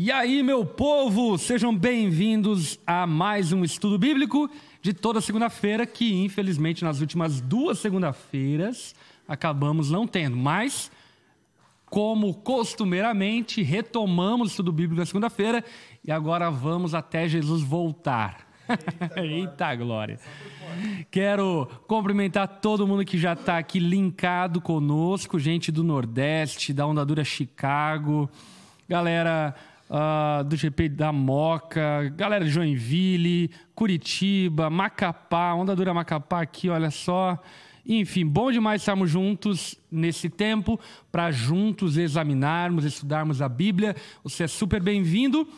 E aí, meu povo, sejam bem-vindos a mais um estudo bíblico de toda segunda-feira, que infelizmente nas últimas duas segunda-feiras acabamos não tendo, mas como costumeiramente retomamos o estudo bíblico na segunda-feira e agora vamos até Jesus voltar. Eita, Eita glória. Quero cumprimentar todo mundo que já está aqui linkado conosco, gente do Nordeste, da Ondadura Chicago, galera uh, do GP da Moca, galera de Joinville, Curitiba, Macapá, Ondadura Macapá aqui, olha só. Enfim, bom demais estarmos juntos nesse tempo para juntos examinarmos, estudarmos a Bíblia. Você é super bem-vindo.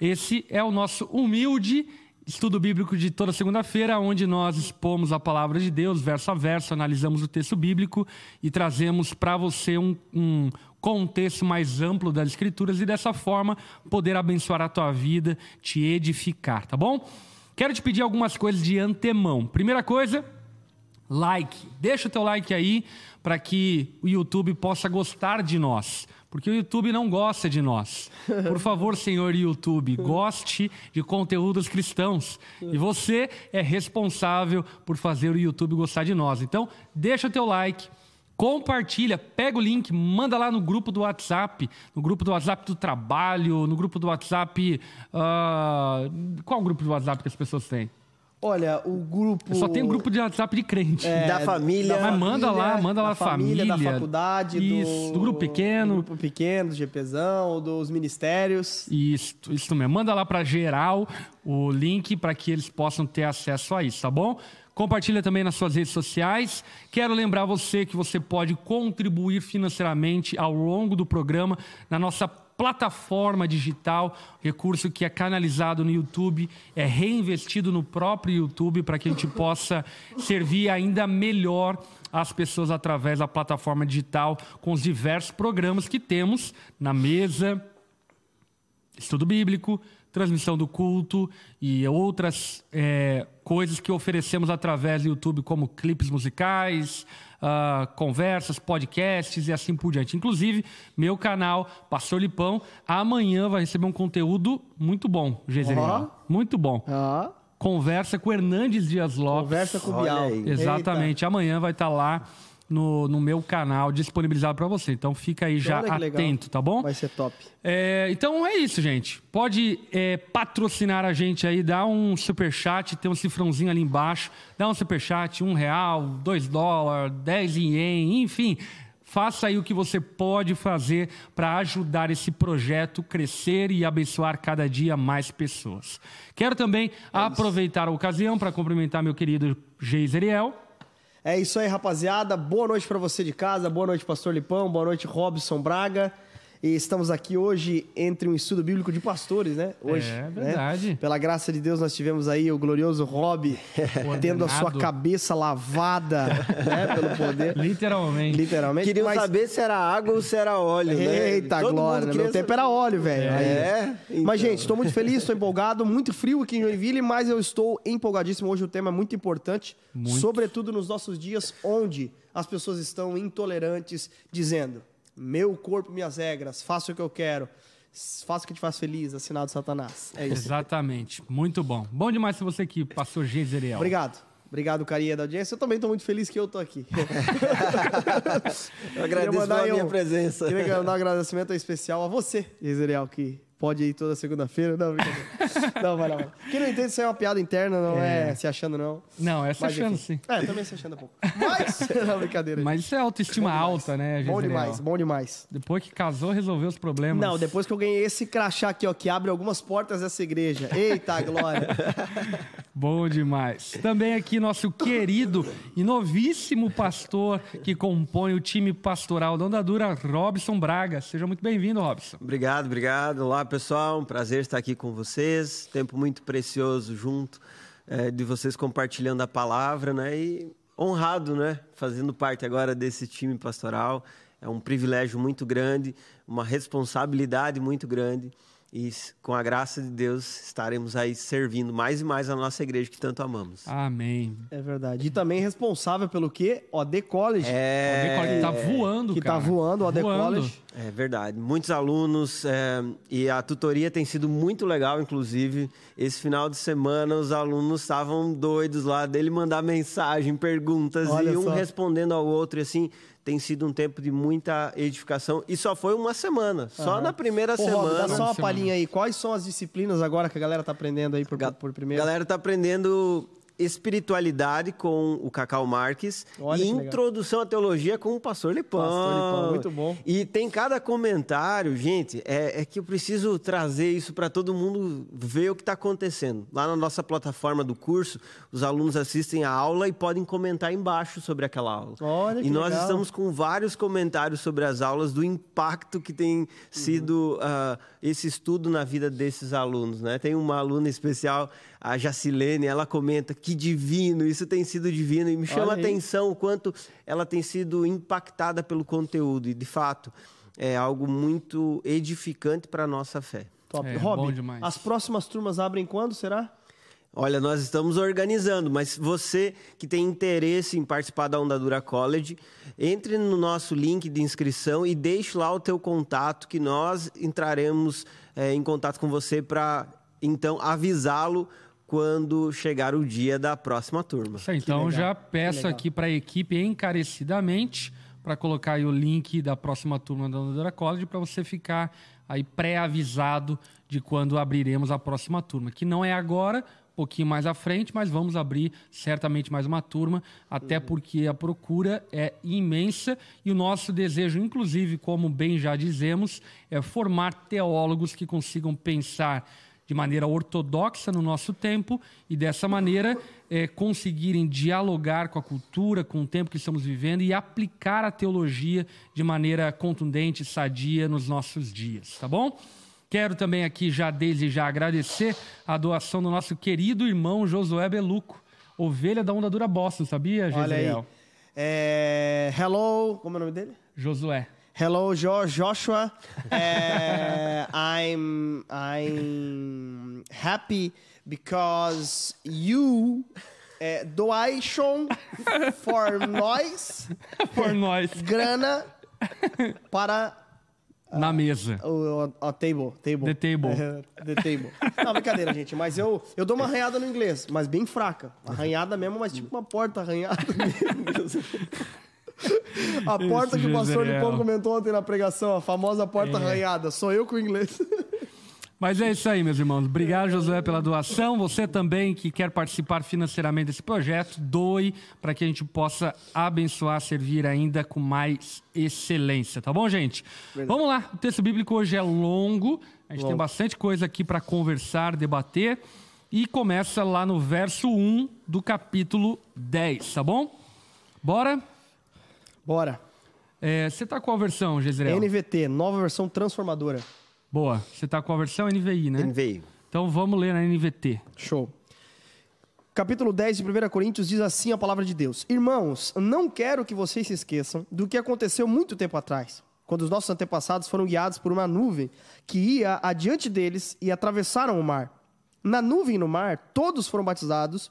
Esse é o nosso humilde estudo bíblico de toda segunda-feira, onde nós expomos a palavra de Deus, verso a verso, analisamos o texto bíblico e trazemos para você um, um, contexto mais amplo das Escrituras e dessa forma poder abençoar a tua vida, te edificar, tá bom? Quero te pedir algumas coisas de antemão. Primeira coisa, like. Deixa o teu like aí para que o YouTube possa gostar de nós porque o YouTube não gosta de nós. Por favor, senhor YouTube, goste de conteúdos cristãos. E você é responsável por fazer o YouTube gostar de nós. Então, deixa teu like, compartilha, pega o link, manda lá no grupo do WhatsApp, no grupo do WhatsApp do trabalho, no grupo do WhatsApp. Uh... Qual grupo do WhatsApp que as pessoas têm? Olha, o grupo. Só tem um grupo de WhatsApp de crente. É, da família. Da Mas manda família, lá, manda lá da família, família. Da faculdade, Isso, do, do grupo pequeno. Do grupo pequeno, do GPzão, dos ministérios. Isso, isso mesmo. Manda lá para geral o link para que eles possam ter acesso a isso, tá bom? Compartilha também nas suas redes sociais. Quero lembrar você que você pode contribuir financeiramente ao longo do programa na nossa plataforma digital, recurso que é canalizado no YouTube, é reinvestido no próprio YouTube para que a gente possa servir ainda melhor as pessoas através da plataforma digital com os diversos programas que temos na mesa, estudo bíblico, transmissão do culto e outras é, coisas que oferecemos através do YouTube, como clipes musicais, uh, conversas, podcasts e assim por diante. Inclusive, meu canal, Pastor Lipão, amanhã vai receber um conteúdo muito bom, Geiseriel. Oh. Muito bom. Oh. Conversa com Hernandes Dias Lopes. Conversa com o Bial. Exatamente. Eita. Amanhã vai estar tá lá no, no meu canal disponibilizado para você. Então fica aí já atento, legal. tá bom? Vai ser top. É, então é isso, gente. Pode é, patrocinar a gente aí, dá um super chat, tem um cifrãozinho ali embaixo, dá um super chat, um real, dois dólares, dez ien, enfim. Faça aí o que você pode fazer para ajudar esse projeto crescer e abençoar cada dia mais pessoas. Quero também é aproveitar a ocasião para cumprimentar meu querido Geiseriel é isso aí, rapaziada. Boa noite para você de casa. Boa noite, Pastor Lipão. Boa noite, Robson Braga. E estamos aqui hoje entre um estudo bíblico de pastores, né? Hoje. É verdade. Né? Pela graça de Deus, nós tivemos aí o glorioso Rob tendo a sua cabeça lavada né? pelo poder. Literalmente. Literalmente. Queriam mas... saber se era água ou se era óleo, né? Eita, Todo glória. Meu saber. tempo era óleo, velho. É. Então. Mas, gente, estou muito feliz, estou empolgado. Muito frio aqui em Joinville, mas eu estou empolgadíssimo. Hoje o tema é muito importante. Muito. Sobretudo nos nossos dias onde as pessoas estão intolerantes, dizendo meu corpo, minhas regras, faça o que eu quero. Faça o que te faz feliz, assinado Satanás. É isso. Exatamente. Muito bom. Bom demais ser você aqui, pastor Gezeriel. Obrigado. Obrigado, carinha da audiência. Eu também estou muito feliz que eu estou aqui. eu agradeço pela minha um, presença. Queria mandar um agradecimento especial a você, Gezeriel, que Pode ir toda segunda-feira? Não, não, vai lá. Quem não entende, isso é uma piada interna, não é, é se achando, não. Não, é se Mas, achando, enfim. sim. É, também se achando um pouco. Mas, não, brincadeira. Mas isso é autoestima alta, né, gente? Bom demais, bom demais. Depois que casou, resolveu os problemas. Não, depois que eu ganhei esse crachá aqui, ó, que abre algumas portas dessa igreja. Eita, glória. bom demais. Também aqui nosso querido e novíssimo pastor que compõe o time pastoral da Ondadura, Robson Braga. Seja muito bem-vindo, Robson. Obrigado, obrigado. Olá, pessoal, um prazer estar aqui com vocês. Tempo muito precioso junto é, de vocês compartilhando a palavra, né? E honrado, né? Fazendo parte agora desse time pastoral. É um privilégio muito grande, uma responsabilidade muito grande. E com a graça de Deus estaremos aí servindo mais e mais a nossa igreja que tanto amamos. Amém. É verdade. E também responsável pelo quê? OD College. É, O Decor tá voando, que cara. tá voando, o OD Voando. College. é verdade. Muitos alunos é, e a tutoria tem sido muito legal, inclusive. Esse final de semana os alunos estavam doidos lá dele mandar mensagem, perguntas Olha e um só. respondendo ao outro e assim. Tem sido um tempo de muita edificação e só foi uma semana. Só na primeira Ô, Rob, semana. dá só uma Semana. palhinha aí. Quais são as disciplinas agora que a galera tá aprendendo aí por, Ga- por primeiro? galera tá aprendendo espiritualidade com o Cacau Marques Olha e legal. introdução à teologia com o Pastor Lipão. Pastor Lipão, muito bom. E tem cada comentário, gente, é, é que eu preciso trazer isso para todo mundo ver o que está acontecendo. Lá na nossa plataforma do curso, os alunos assistem a aula e podem comentar embaixo sobre aquela aula. Olha que e nós legal. estamos com vários comentários sobre as aulas, do impacto que tem sido ah, esse estudo na vida desses alunos. Né? Tem uma aluna especial, a Jacilene, ela comenta que divino, isso tem sido divino, e me chama a atenção o quanto ela tem sido impactada pelo conteúdo, e de fato é algo muito edificante para a nossa fé. Top. É, Rob, bom demais. as próximas turmas abrem quando, será? Olha, nós estamos organizando, mas você que tem interesse em participar da Ondadura College, entre no nosso link de inscrição e deixe lá o teu contato, que nós entraremos eh, em contato com você para então avisá-lo quando chegar o dia da próxima turma. Isso aí, então legal, já peço aqui para a equipe encarecidamente para colocar aí o link da próxima turma da Ondadora College para você ficar aí pré-avisado de quando abriremos a próxima turma, que não é agora, um pouquinho mais à frente, mas vamos abrir certamente mais uma turma, até porque a procura é imensa e o nosso desejo, inclusive, como bem já dizemos, é formar teólogos que consigam pensar de maneira ortodoxa no nosso tempo e dessa maneira eh, conseguirem dialogar com a cultura, com o tempo que estamos vivendo e aplicar a teologia de maneira contundente, sadia nos nossos dias, tá bom? Quero também aqui já desde já agradecer a doação do nosso querido irmão Josué Beluco, ovelha da Onda Dura Boston, sabia, Olha aí. É, hello, como é o nome dele? Josué. Hello, jo Joshua. É, I'm I'm happy because you é, donation for nós Por nós, grana para na mesa. o, table, table. The table. The table. Não, brincadeira, gente. Mas eu, eu dou uma arranhada no inglês, mas bem fraca. Arranhada mesmo, mas tipo uma porta arranhada. A porta Esse que o pastor Jezreel. Lipão comentou ontem na pregação, a famosa porta arranhada. Sou eu com o inglês. Mas é isso aí, meus irmãos. Obrigado, Josué, pela doação. Você também que quer participar financeiramente desse projeto, doe para que a gente possa abençoar, servir ainda com mais excelência, tá bom, gente? Vamos lá. O texto bíblico hoje é longo. A gente tem bastante coisa aqui para conversar, debater. E começa lá no verso 1 do capítulo 10, tá bom? Bora? Bora. É, você tá com a versão, Jezreel? NVT, nova versão transformadora. Boa. Você tá com a versão NVI, né? Veio. Então vamos ler na NVT. Show. Capítulo 10 de 1 Coríntios diz assim a palavra de Deus: Irmãos, não quero que vocês se esqueçam do que aconteceu muito tempo atrás, quando os nossos antepassados foram guiados por uma nuvem que ia adiante deles e atravessaram o mar. Na nuvem e no mar, todos foram batizados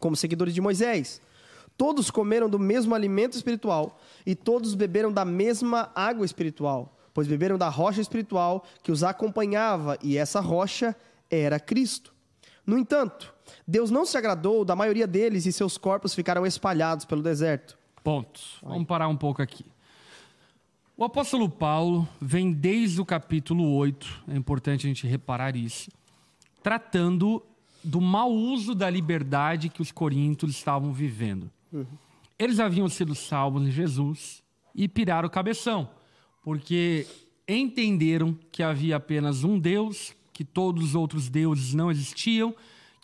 como seguidores de Moisés. Todos comeram do mesmo alimento espiritual e todos beberam da mesma água espiritual, pois beberam da rocha espiritual que os acompanhava, e essa rocha era Cristo. No entanto, Deus não se agradou da maioria deles e seus corpos ficaram espalhados pelo deserto. Pontos. Vamos parar um pouco aqui. O apóstolo Paulo vem desde o capítulo 8, é importante a gente reparar isso, tratando do mau uso da liberdade que os coríntios estavam vivendo. Eles haviam sido salvos em Jesus e piraram o cabeção, porque entenderam que havia apenas um Deus, que todos os outros deuses não existiam,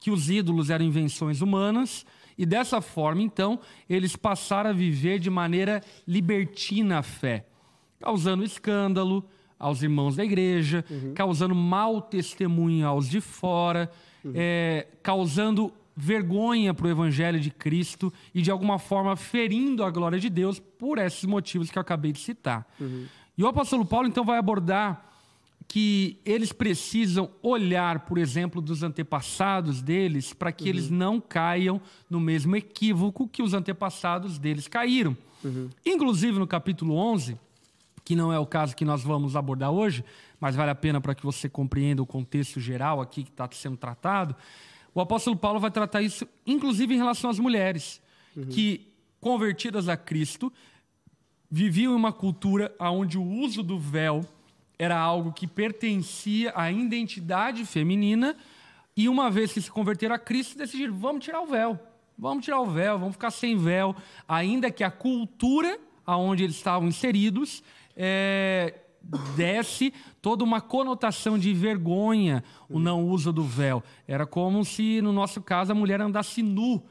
que os ídolos eram invenções humanas, e dessa forma, então, eles passaram a viver de maneira libertina a fé, causando escândalo aos irmãos da igreja, causando mau testemunho aos de fora, é, causando vergonha para o evangelho de Cristo e, de alguma forma, ferindo a glória de Deus por esses motivos que eu acabei de citar. E o apóstolo Paulo, então, vai abordar que eles precisam olhar, por exemplo, dos antepassados deles, para que uhum. eles não caiam no mesmo equívoco que os antepassados deles caíram. Uhum. Inclusive, no capítulo 11, que não é o caso que nós vamos abordar hoje, mas vale a pena para que você compreenda o contexto geral aqui que está sendo tratado, o apóstolo Paulo vai tratar isso, inclusive em relação às mulheres, uhum. que, convertidas a Cristo, viviam em uma cultura onde o uso do véu era algo que pertencia à identidade feminina, e uma vez que se converteram a Cristo, decidiram: vamos tirar o véu, vamos tirar o véu, vamos ficar sem véu, ainda que a cultura aonde eles estavam inseridos é, desse toda uma conotação de vergonha o não uso do véu. Era como se, no nosso caso, a mulher andasse nu.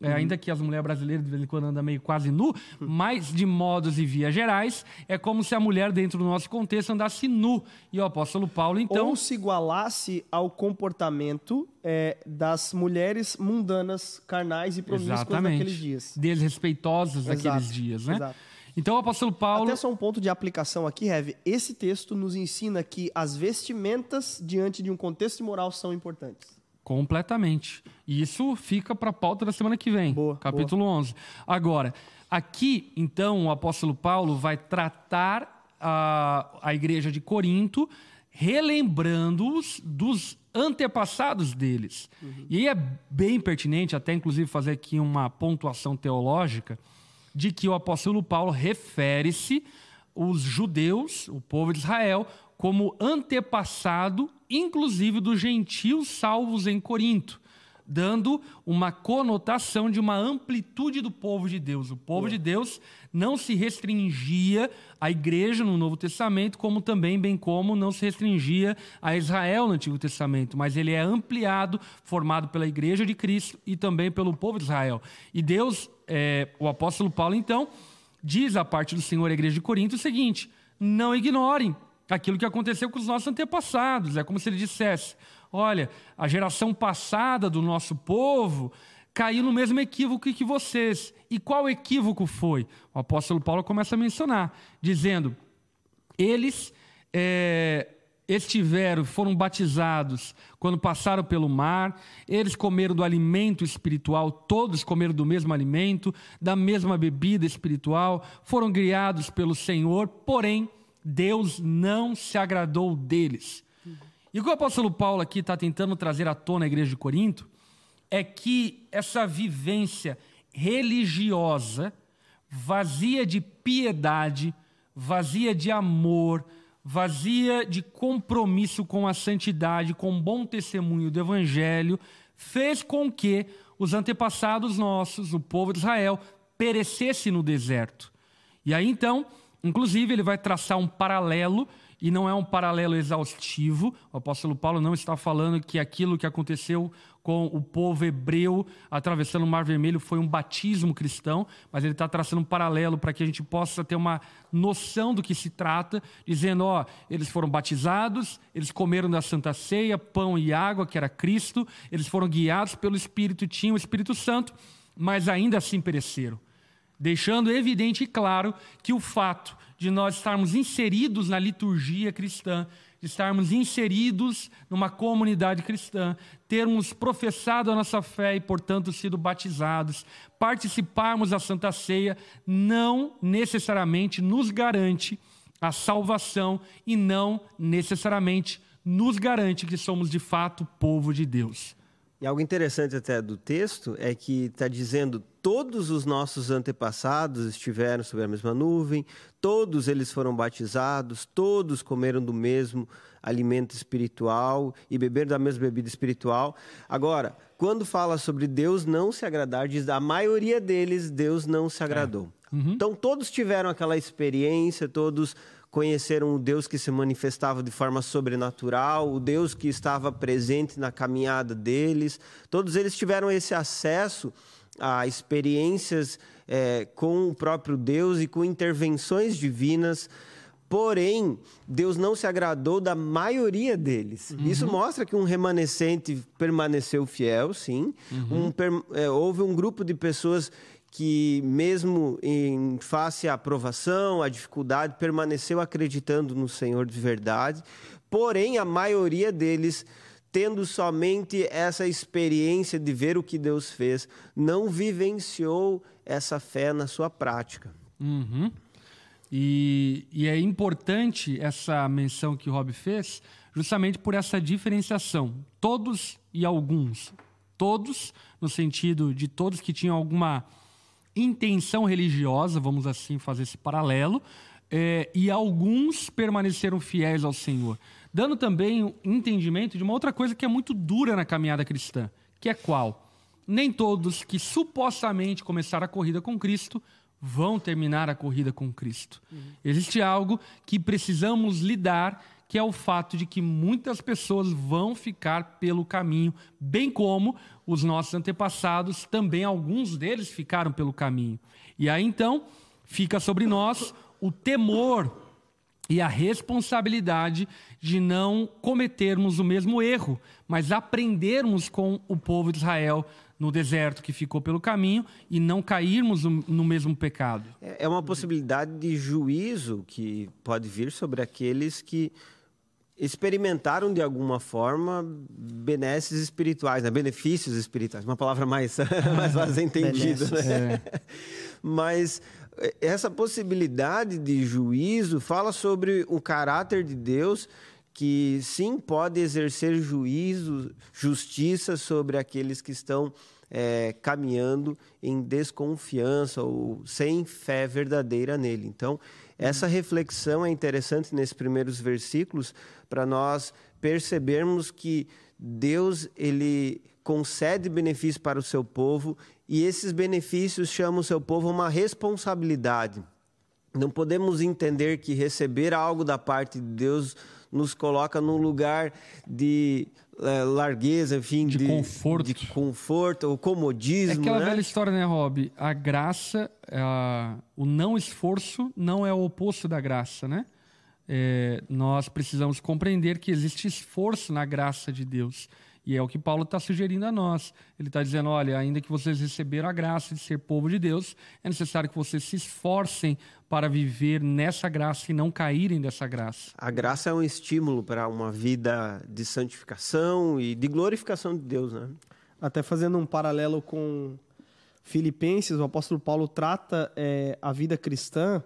É, uhum. ainda que as mulheres brasileiras de vez em quando andam meio quase nu, mas de modos e vias gerais, é como se a mulher, dentro do nosso contexto, andasse nu. E o apóstolo Paulo, então. Ou se igualasse ao comportamento é, das mulheres mundanas, carnais e promíscuas Exatamente. daqueles dias. Desrespeitosas Exato. daqueles dias, né? Exato. Então o apóstolo Paulo. Até só um ponto de aplicação aqui, Rev. Esse texto nos ensina que as vestimentas diante de um contexto moral são importantes. Completamente. E isso fica para a pauta da semana que vem, boa, capítulo boa. 11. Agora, aqui, então, o apóstolo Paulo vai tratar a, a igreja de Corinto, relembrando-os dos antepassados deles. Uhum. E aí é bem pertinente, até inclusive fazer aqui uma pontuação teológica de que o apóstolo Paulo refere-se os judeus, o povo de Israel, como antepassado, inclusive dos gentios salvos em Corinto, dando uma conotação de uma amplitude do povo de Deus. O povo é. de Deus não se restringia à igreja no Novo Testamento, como também, bem como, não se restringia a Israel no Antigo Testamento, mas ele é ampliado, formado pela igreja de Cristo e também pelo povo de Israel. E Deus é, o apóstolo Paulo, então, diz à parte do Senhor à igreja de Corinto o seguinte: não ignorem aquilo que aconteceu com os nossos antepassados. É como se ele dissesse: olha, a geração passada do nosso povo caiu no mesmo equívoco que vocês. E qual equívoco foi? O apóstolo Paulo começa a mencionar, dizendo: eles é, estiveram, foram batizados quando passaram pelo mar, eles comeram do alimento espiritual, todos comeram do mesmo alimento, da mesma bebida espiritual, foram criados pelo Senhor, porém, Deus não se agradou deles. E o que o apóstolo Paulo aqui está tentando trazer à tona à igreja de Corinto é que essa vivência religiosa, vazia de piedade, vazia de amor, vazia de compromisso com a santidade, com bom testemunho do Evangelho, fez com que os antepassados nossos, o povo de Israel, perecesse no deserto. E aí então, inclusive, ele vai traçar um paralelo e não é um paralelo exaustivo. O apóstolo Paulo não está falando que aquilo que aconteceu com o povo hebreu atravessando o Mar Vermelho foi um batismo cristão, mas ele está traçando um paralelo para que a gente possa ter uma noção do que se trata, dizendo: ó, eles foram batizados, eles comeram da Santa Ceia, pão e água, que era Cristo, eles foram guiados pelo Espírito, tinham o Espírito Santo, mas ainda assim pereceram. Deixando evidente e claro que o fato de nós estarmos inseridos na liturgia cristã, de estarmos inseridos numa comunidade cristã, termos professado a nossa fé e, portanto, sido batizados, participarmos da Santa Ceia, não necessariamente nos garante a salvação e não necessariamente nos garante que somos de fato povo de Deus. E algo interessante até do texto é que está dizendo todos os nossos antepassados estiveram sob a mesma nuvem, todos eles foram batizados, todos comeram do mesmo alimento espiritual e beberam da mesma bebida espiritual. Agora, quando fala sobre Deus não se agradar, diz a maioria deles Deus não se agradou. É. Uhum. Então todos tiveram aquela experiência, todos conheceram o Deus que se manifestava de forma sobrenatural, o Deus que estava presente na caminhada deles. Todos eles tiveram esse acesso a experiências é, com o próprio Deus e com intervenções divinas. Porém, Deus não se agradou da maioria deles. Uhum. Isso mostra que um remanescente permaneceu fiel, sim. Uhum. Um, é, houve um grupo de pessoas que, mesmo em face à aprovação, à dificuldade, permaneceu acreditando no Senhor de verdade. porém a maioria deles tendo somente essa experiência de ver o que Deus fez, não vivenciou essa fé na sua prática. Uhum. E, e, é importante essa menção que o Rob fez, justamente por essa diferenciação. Todos e alguns. Todos, no sentido de todos que tinham alguma intenção religiosa, vamos assim fazer esse paralelo, é, e alguns permaneceram fiéis ao Senhor. Dando também um entendimento de uma outra coisa que é muito dura na caminhada cristã, que é qual? Nem todos que supostamente começaram a corrida com Cristo vão terminar a corrida com Cristo. Uhum. Existe algo que precisamos lidar, que é o fato de que muitas pessoas vão ficar pelo caminho, bem como os nossos antepassados, também alguns deles ficaram pelo caminho. E aí então fica sobre nós o temor e a responsabilidade de não cometermos o mesmo erro, mas aprendermos com o povo de Israel no deserto que ficou pelo caminho e não cairmos no mesmo pecado. É, é uma possibilidade de juízo que pode vir sobre aqueles que experimentaram de alguma forma benesses espirituais, né? benefícios espirituais, uma palavra mais, mais fácil entendida. Né? É. Mas essa possibilidade de juízo fala sobre o caráter de Deus que sim pode exercer juízo, justiça sobre aqueles que estão é, caminhando em desconfiança ou sem fé verdadeira nele. Então, essa reflexão é interessante nesses primeiros versículos para nós percebermos que Deus ele concede benefícios para o seu povo e esses benefícios chamam o seu povo uma responsabilidade. Não podemos entender que receber algo da parte de Deus nos coloca num lugar de é, largueza, enfim, de, de, conforto, de conforto, ou comodismo. É aquela né? velha história, né, Rob? A graça, a, o não esforço não é o oposto da graça, né? É, nós precisamos compreender que existe esforço na graça de Deus. E é o que Paulo está sugerindo a nós. Ele está dizendo: olha, ainda que vocês receberam a graça de ser povo de Deus, é necessário que vocês se esforcem para viver nessa graça e não caírem dessa graça. A graça é um estímulo para uma vida de santificação e de glorificação de Deus, né? Até fazendo um paralelo com Filipenses, o apóstolo Paulo trata é, a vida cristã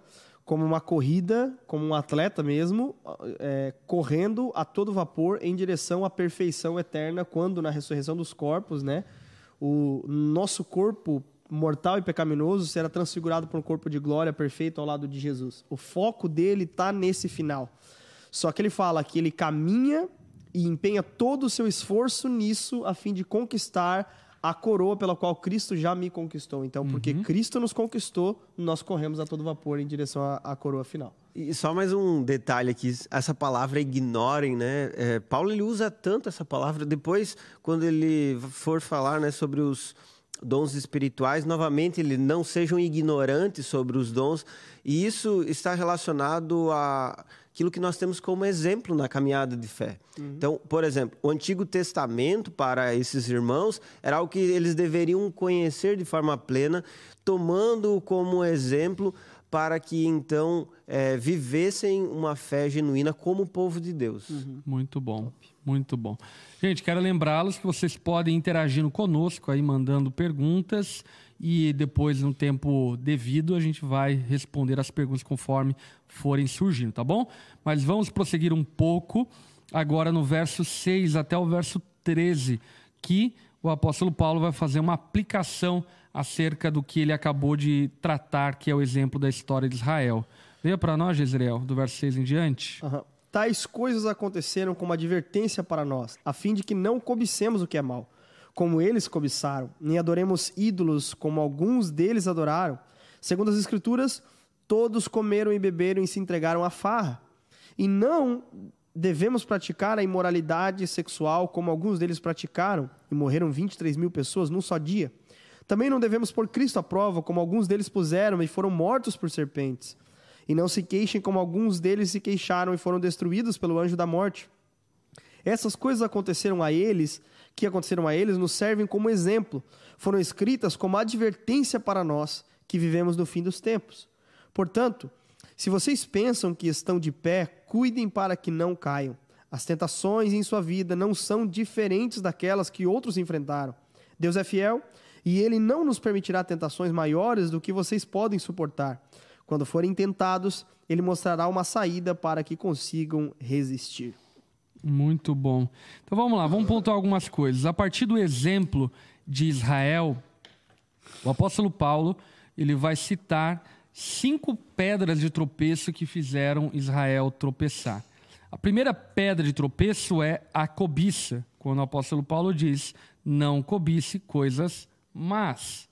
como uma corrida, como um atleta mesmo, é, correndo a todo vapor em direção à perfeição eterna, quando na ressurreição dos corpos, né, o nosso corpo mortal e pecaminoso será transfigurado por um corpo de glória perfeito ao lado de Jesus. O foco dele está nesse final. Só que ele fala que ele caminha e empenha todo o seu esforço nisso a fim de conquistar a coroa pela qual Cristo já me conquistou. Então, porque uhum. Cristo nos conquistou, nós corremos a todo vapor em direção à, à, coroa final. E só mais um detalhe aqui, essa palavra ignorem, né? É, Paulo ele usa tanto essa palavra depois, quando ele for falar, né, sobre os dons espirituais, novamente ele não sejam ignorantes sobre os dons, e isso está relacionado a aquilo que nós temos como exemplo na caminhada de fé. Uhum. Então, por exemplo, o Antigo Testamento para esses irmãos era algo que eles deveriam conhecer de forma plena, tomando como exemplo para que então é, vivessem uma fé genuína como povo de Deus. Uhum. Muito bom, muito bom. Gente, quero lembrá-los que vocês podem interagir conosco aí, mandando perguntas e depois, no tempo devido, a gente vai responder as perguntas conforme forem surgindo, tá bom? Mas vamos prosseguir um pouco agora no verso 6 até o verso 13, que o apóstolo Paulo vai fazer uma aplicação acerca do que ele acabou de tratar, que é o exemplo da história de Israel. Leia para nós, Jezreel, do verso 6 em diante. Uhum. Tais coisas aconteceram como advertência para nós, a fim de que não cobicemos o que é mal como eles cobiçaram, nem adoremos ídolos como alguns deles adoraram. Segundo as Escrituras, todos comeram e beberam e se entregaram à farra. E não devemos praticar a imoralidade sexual como alguns deles praticaram, e morreram 23 mil pessoas num só dia. Também não devemos pôr Cristo à prova, como alguns deles puseram e foram mortos por serpentes. E não se queixem como alguns deles se queixaram e foram destruídos pelo anjo da morte. Essas coisas aconteceram a eles que aconteceram a eles nos servem como exemplo, foram escritas como advertência para nós que vivemos no fim dos tempos. Portanto, se vocês pensam que estão de pé, cuidem para que não caiam. As tentações em sua vida não são diferentes daquelas que outros enfrentaram. Deus é fiel e ele não nos permitirá tentações maiores do que vocês podem suportar. Quando forem tentados, ele mostrará uma saída para que consigam resistir. Muito bom. Então vamos lá, vamos pontuar algumas coisas. A partir do exemplo de Israel, o apóstolo Paulo ele vai citar cinco pedras de tropeço que fizeram Israel tropeçar. A primeira pedra de tropeço é a cobiça, quando o apóstolo Paulo diz: não cobice coisas más.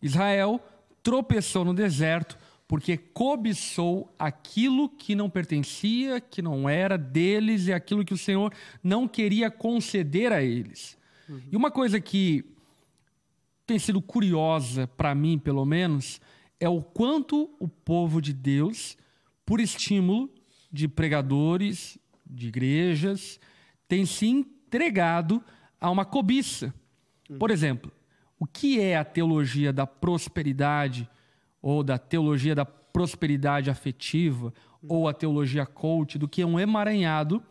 Israel tropeçou no deserto porque cobiçou aquilo que não pertencia, que não era deles e aquilo que o Senhor não queria conceder a eles. Uhum. E uma coisa que tem sido curiosa para mim, pelo menos, é o quanto o povo de Deus, por estímulo de pregadores, de igrejas, tem se entregado a uma cobiça. Por exemplo, o que é a teologia da prosperidade ou da teologia da prosperidade afetiva ou a teologia coach do que um emaranhado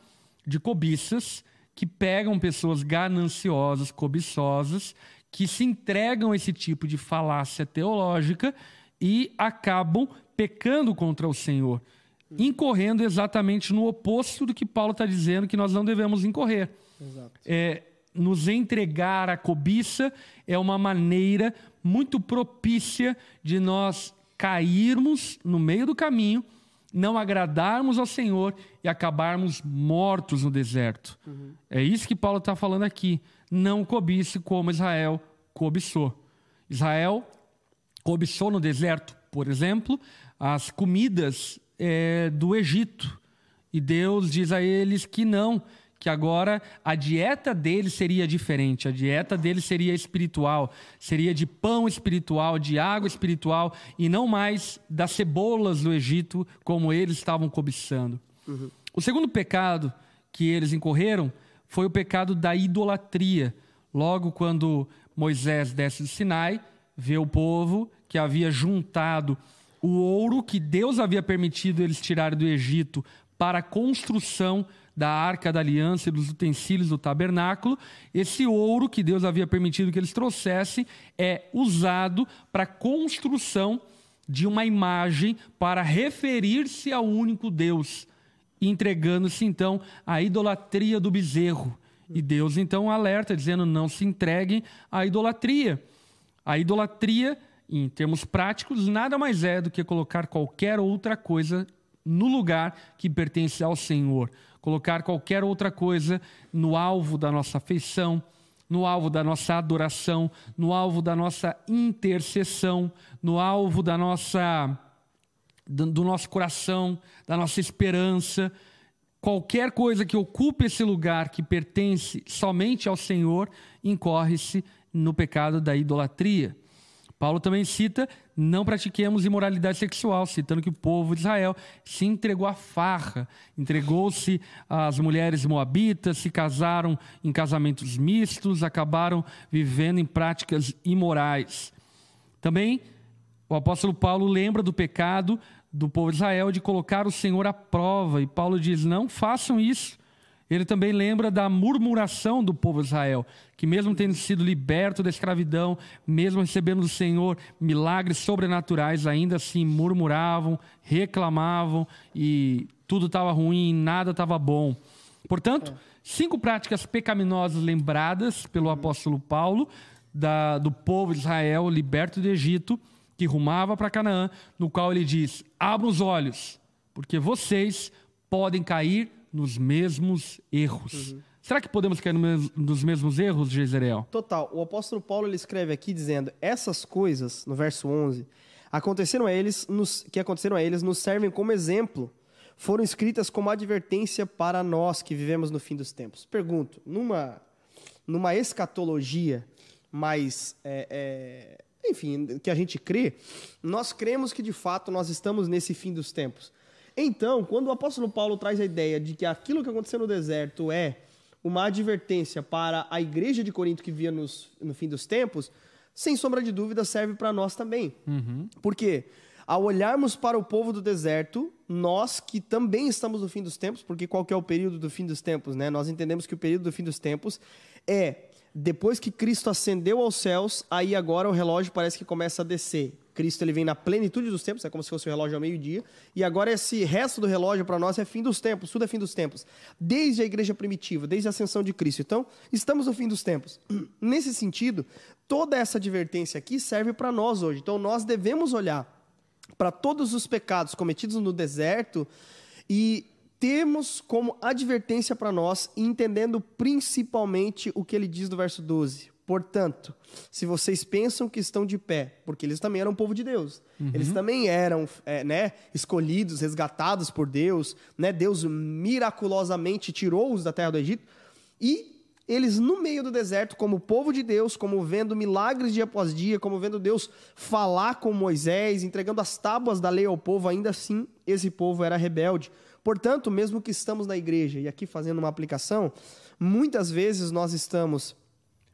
de cobiças que pegam pessoas gananciosas, cobiçosas, que se entregam a esse tipo de falácia teológica e acabam pecando contra o Senhor, incorrendo exatamente no oposto do que Paulo está dizendo que nós não devemos incorrer. É, nos entregar à cobiça é uma maneira muito propícia de nós cairmos no meio do caminho, não agradarmos ao Senhor e acabarmos mortos no deserto. Uhum. É isso que Paulo está falando aqui. Não cobice como Israel cobiçou. Israel cobiçou no deserto, por exemplo, as comidas é, do Egito. E Deus diz a eles que não, que agora a dieta deles seria diferente, a dieta deles seria espiritual, seria de pão espiritual, de água espiritual e não mais das cebolas do Egito como eles estavam cobiçando. Uhum. O segundo pecado que eles incorreram foi o pecado da idolatria. Logo quando Moisés desce do Sinai, vê o povo que havia juntado o ouro que Deus havia permitido eles tirarem do Egito para a construção da arca da aliança e dos utensílios do tabernáculo. Esse ouro que Deus havia permitido que eles trouxessem é usado para a construção de uma imagem para referir-se ao único Deus, entregando-se então à idolatria do bezerro. E Deus então alerta, dizendo: não se entreguem à idolatria. A idolatria em termos práticos, nada mais é do que colocar qualquer outra coisa no lugar que pertence ao Senhor. Colocar qualquer outra coisa no alvo da nossa afeição, no alvo da nossa adoração, no alvo da nossa intercessão, no alvo da nossa do nosso coração, da nossa esperança. Qualquer coisa que ocupe esse lugar que pertence somente ao Senhor, incorre-se no pecado da idolatria. Paulo também cita: não pratiquemos imoralidade sexual, citando que o povo de Israel se entregou à farra, entregou-se às mulheres moabitas, se casaram em casamentos mistos, acabaram vivendo em práticas imorais. Também o apóstolo Paulo lembra do pecado do povo de Israel de colocar o Senhor à prova, e Paulo diz: não façam isso. Ele também lembra da murmuração do povo de Israel, que mesmo tendo sido liberto da escravidão, mesmo recebendo do Senhor milagres sobrenaturais, ainda assim murmuravam, reclamavam e tudo estava ruim, nada estava bom. Portanto, cinco práticas pecaminosas lembradas pelo apóstolo Paulo da, do povo de Israel liberto do Egito, que rumava para Canaã, no qual ele diz: abram os olhos, porque vocês podem cair nos mesmos erros. Uhum. Será que podemos cair nos mesmos erros, Jezreel? Total. O apóstolo Paulo ele escreve aqui dizendo: essas coisas, no verso 11, aconteceram a eles, nos, que aconteceram a eles, nos servem como exemplo. Foram escritas como advertência para nós que vivemos no fim dos tempos. Pergunto, numa, numa escatologia mais. É, é, enfim, que a gente crê, nós cremos que de fato nós estamos nesse fim dos tempos. Então, quando o apóstolo Paulo traz a ideia de que aquilo que aconteceu no deserto é uma advertência para a igreja de Corinto que via nos, no fim dos tempos, sem sombra de dúvida serve para nós também. Uhum. Por quê? Ao olharmos para o povo do deserto, nós que também estamos no fim dos tempos, porque qual que é o período do fim dos tempos, né? Nós entendemos que o período do fim dos tempos é depois que Cristo ascendeu aos céus, aí agora o relógio parece que começa a descer. Cristo ele vem na plenitude dos tempos, é como se fosse o relógio ao meio-dia, e agora esse resto do relógio para nós é fim dos tempos, tudo é fim dos tempos. Desde a igreja primitiva, desde a ascensão de Cristo. Então, estamos no fim dos tempos. Nesse sentido, toda essa advertência aqui serve para nós hoje. Então, nós devemos olhar para todos os pecados cometidos no deserto e temos como advertência para nós, entendendo principalmente o que ele diz no verso 12. Portanto, se vocês pensam que estão de pé, porque eles também eram povo de Deus, uhum. eles também eram é, né, escolhidos, resgatados por Deus, né, Deus miraculosamente tirou-os da terra do Egito, e eles no meio do deserto, como povo de Deus, como vendo milagres dia após dia, como vendo Deus falar com Moisés, entregando as tábuas da lei ao povo, ainda assim esse povo era rebelde. Portanto, mesmo que estamos na igreja, e aqui fazendo uma aplicação, muitas vezes nós estamos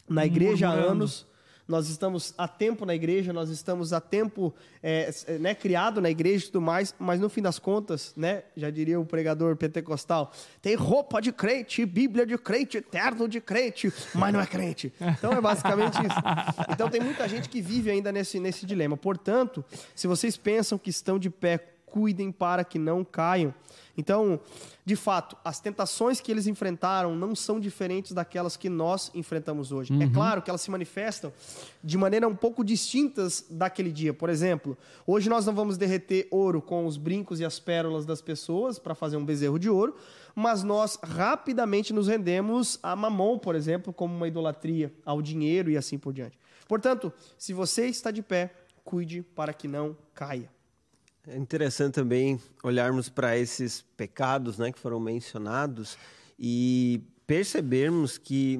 na igreja há anos, nós estamos há tempo na igreja, nós estamos há tempo é, né, criado na igreja e tudo mais, mas no fim das contas, né, já diria o pregador pentecostal, tem roupa de crente, Bíblia de crente, terno de crente, mas não é crente. Então é basicamente isso. Então tem muita gente que vive ainda nesse, nesse dilema. Portanto, se vocês pensam que estão de pé, cuidem para que não caiam. Então, de fato, as tentações que eles enfrentaram não são diferentes daquelas que nós enfrentamos hoje. É uhum. É claro que elas se manifestam de maneira um pouco distintas daquele dia. Por exemplo, hoje nós não vamos derreter ouro com os brincos e as pérolas das pessoas para fazer um bezerro de ouro, mas nós rapidamente nos rendemos a mamon, por exemplo, como uma idolatria ao dinheiro e assim por diante. Portanto, se você está de pé, cuide para que não caia. É interessante também olharmos para esses pecados né, que foram mencionados e percebermos que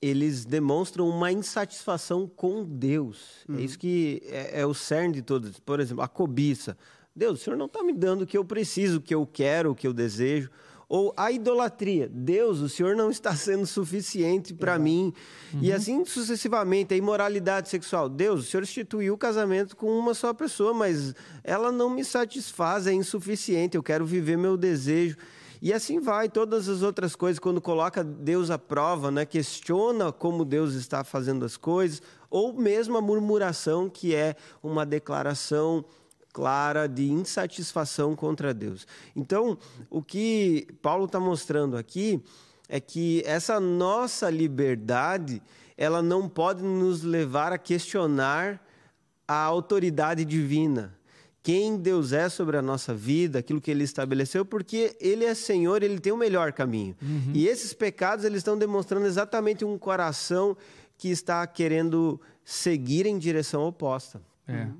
eles demonstram uma insatisfação com Deus. É uhum. É isso que é, é, o cerne de todos. Por exemplo, a cobiça. Deus, o Senhor não está me dando o que eu preciso, o que eu quero, o que eu desejo. Ou a idolatria. Deus, o Senhor não está sendo suficiente para mim. Uhum. E assim sucessivamente. A imoralidade sexual. Deus, o Senhor instituiu o casamento com uma só pessoa, mas ela não me satisfaz, é insuficiente. Eu quero viver meu desejo. E assim vai, todas as outras coisas, quando coloca Deus à prova, né, questiona como Deus está fazendo as coisas, ou mesmo a murmuração, que é uma declaração clara de insatisfação contra Deus. Então, o que Paulo está mostrando aqui é que essa nossa liberdade ela não pode nos levar a questionar a autoridade divina. Quem Deus é sobre a nossa vida, aquilo que Ele estabeleceu, porque Ele é Senhor, Ele tem o melhor caminho. Uhum. E esses pecados eles estão demonstrando exatamente um coração que está querendo seguir em direção oposta. É. Uhum.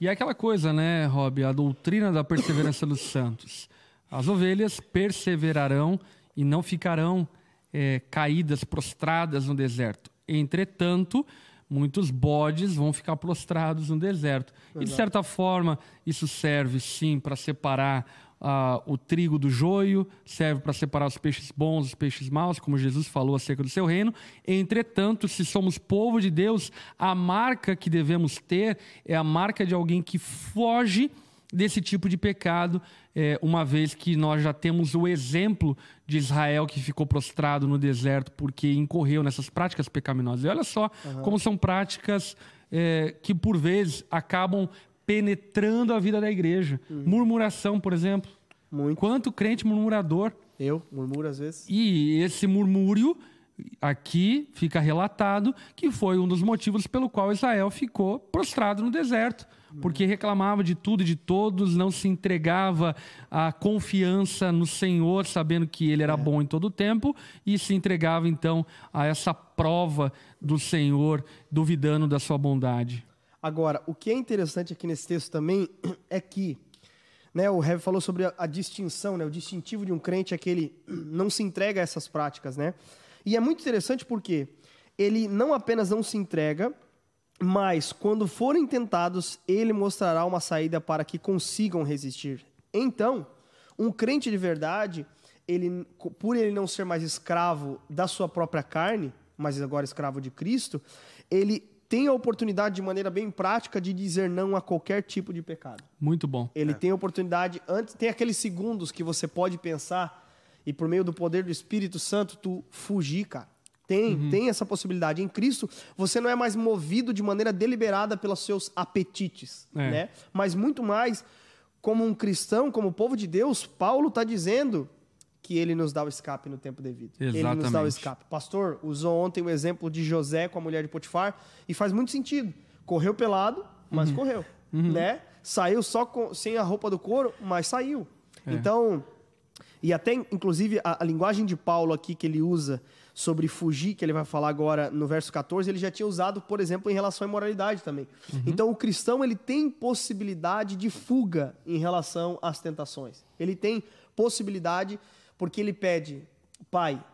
E é aquela coisa, né, Rob, a doutrina da perseverança dos santos. As ovelhas perseverarão e não ficarão é, caídas, prostradas no deserto. Entretanto, muitos bodes vão ficar prostrados no deserto. Exato. E, de certa forma, isso serve, sim, para separar uh, o trigo do joio, serve para separar os peixes bons dos peixes maus, como Jesus falou acerca do seu reino. Entretanto, se somos povo de Deus, a marca que devemos ter é a marca de alguém que foge desse tipo de pecado, é, uma vez que nós já temos o exemplo de Israel que ficou prostrado no deserto porque incorreu nessas práticas pecaminosas. E olha só uhum. como são práticas é, que, por vezes, acabam penetrando a vida da igreja. Uhum. Murmuração, por exemplo. Muito. Quanto crente murmurador. Eu murmuro às vezes. E esse murmúrio aqui fica relatado que foi um dos motivos pelo qual Israel ficou prostrado no deserto, porque reclamava de tudo e de todos, não se entregava a confiança no Senhor, sabendo que ele era é. bom em todo o tempo, e se entregava então a essa prova do Senhor, duvidando da sua bondade. Agora, o que é interessante aqui nesse texto também é que né, o Heavy falou sobre a, a, distinção, né, o distintivo de um crente é que ele não se entrega a essas práticas. Né? E é muito interessante porque ele não apenas não se entrega, mas quando forem tentados, ele mostrará uma saída para que consigam resistir. Então, um crente de verdade, ele, por ele não ser mais escravo da sua própria carne, mas agora escravo de Cristo, ele tem a oportunidade de maneira bem prática de dizer não a qualquer tipo de pecado. Muito bom. Ele é. tem a oportunidade antes, tem aqueles segundos que você pode pensar e por meio do poder do Espírito Santo tu fugir, cara. Tem, uhum. tem essa possibilidade. Em Cristo, você não é mais movido de maneira deliberada pelos seus apetites, é. né? Mas muito mais como um cristão, como povo de Deus, Paulo está dizendo que ele nos dá o escape no tempo devido. Exatamente. Ele nos dá o escape. Pastor usou ontem o exemplo de José com a mulher de Potifar e faz muito sentido. Correu pelado, mas uhum. correu, uhum. né? Saiu só com, sem a roupa do couro, mas saiu. É. Então, e até inclusive a, a linguagem de Paulo aqui que ele usa sobre fugir, que ele vai falar agora no verso 14, ele já tinha usado, por exemplo, em relação à imoralidade também. Uhum. Então, o cristão ele tem possibilidade de fuga em relação às tentações. Ele tem possibilidade porque ele pede, Pai,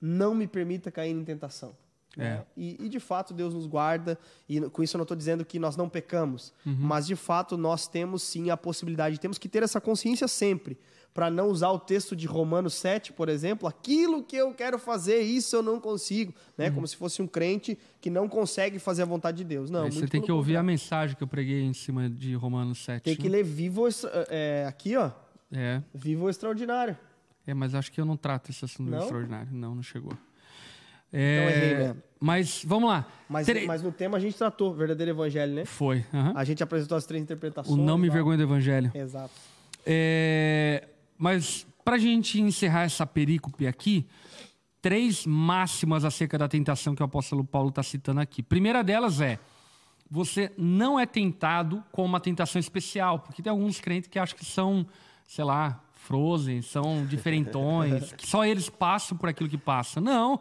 não me permita cair em tentação. É. E, e, de fato Deus nos guarda, e com isso eu não estou dizendo que nós não pecamos, uhum. mas de fato nós temos sim a possibilidade, temos que ter essa consciência sempre, para não usar o texto de Romanos 7, por exemplo, aquilo que eu quero fazer, isso eu não consigo, né? Uhum. Como se fosse um crente que não consegue fazer a vontade de Deus. Não, você tem que ouvir a mensagem que eu preguei em cima de Romanos 7. Tem que né? ler vivo é, aqui, ó. É. Vivo extraordinário. É, mas acho que eu não trato esse assunto não? extraordinário. Não, não chegou. É, então errei mesmo. Mas vamos lá. Mas, mas no tema a gente tratou verdadeiro evangelho, né? Foi. A gente apresentou as três interpretações. O não me vergonha do evangelho. Exato. É, mas para a gente encerrar essa perícope aqui, três máximas acerca da tentação que o apóstolo Paulo está citando aqui. Primeira delas é: você não é tentado com uma tentação especial, porque tem alguns crentes que acham que são, sei lá, Frozen, são diferentões, que só eles passam por aquilo que passa. Não.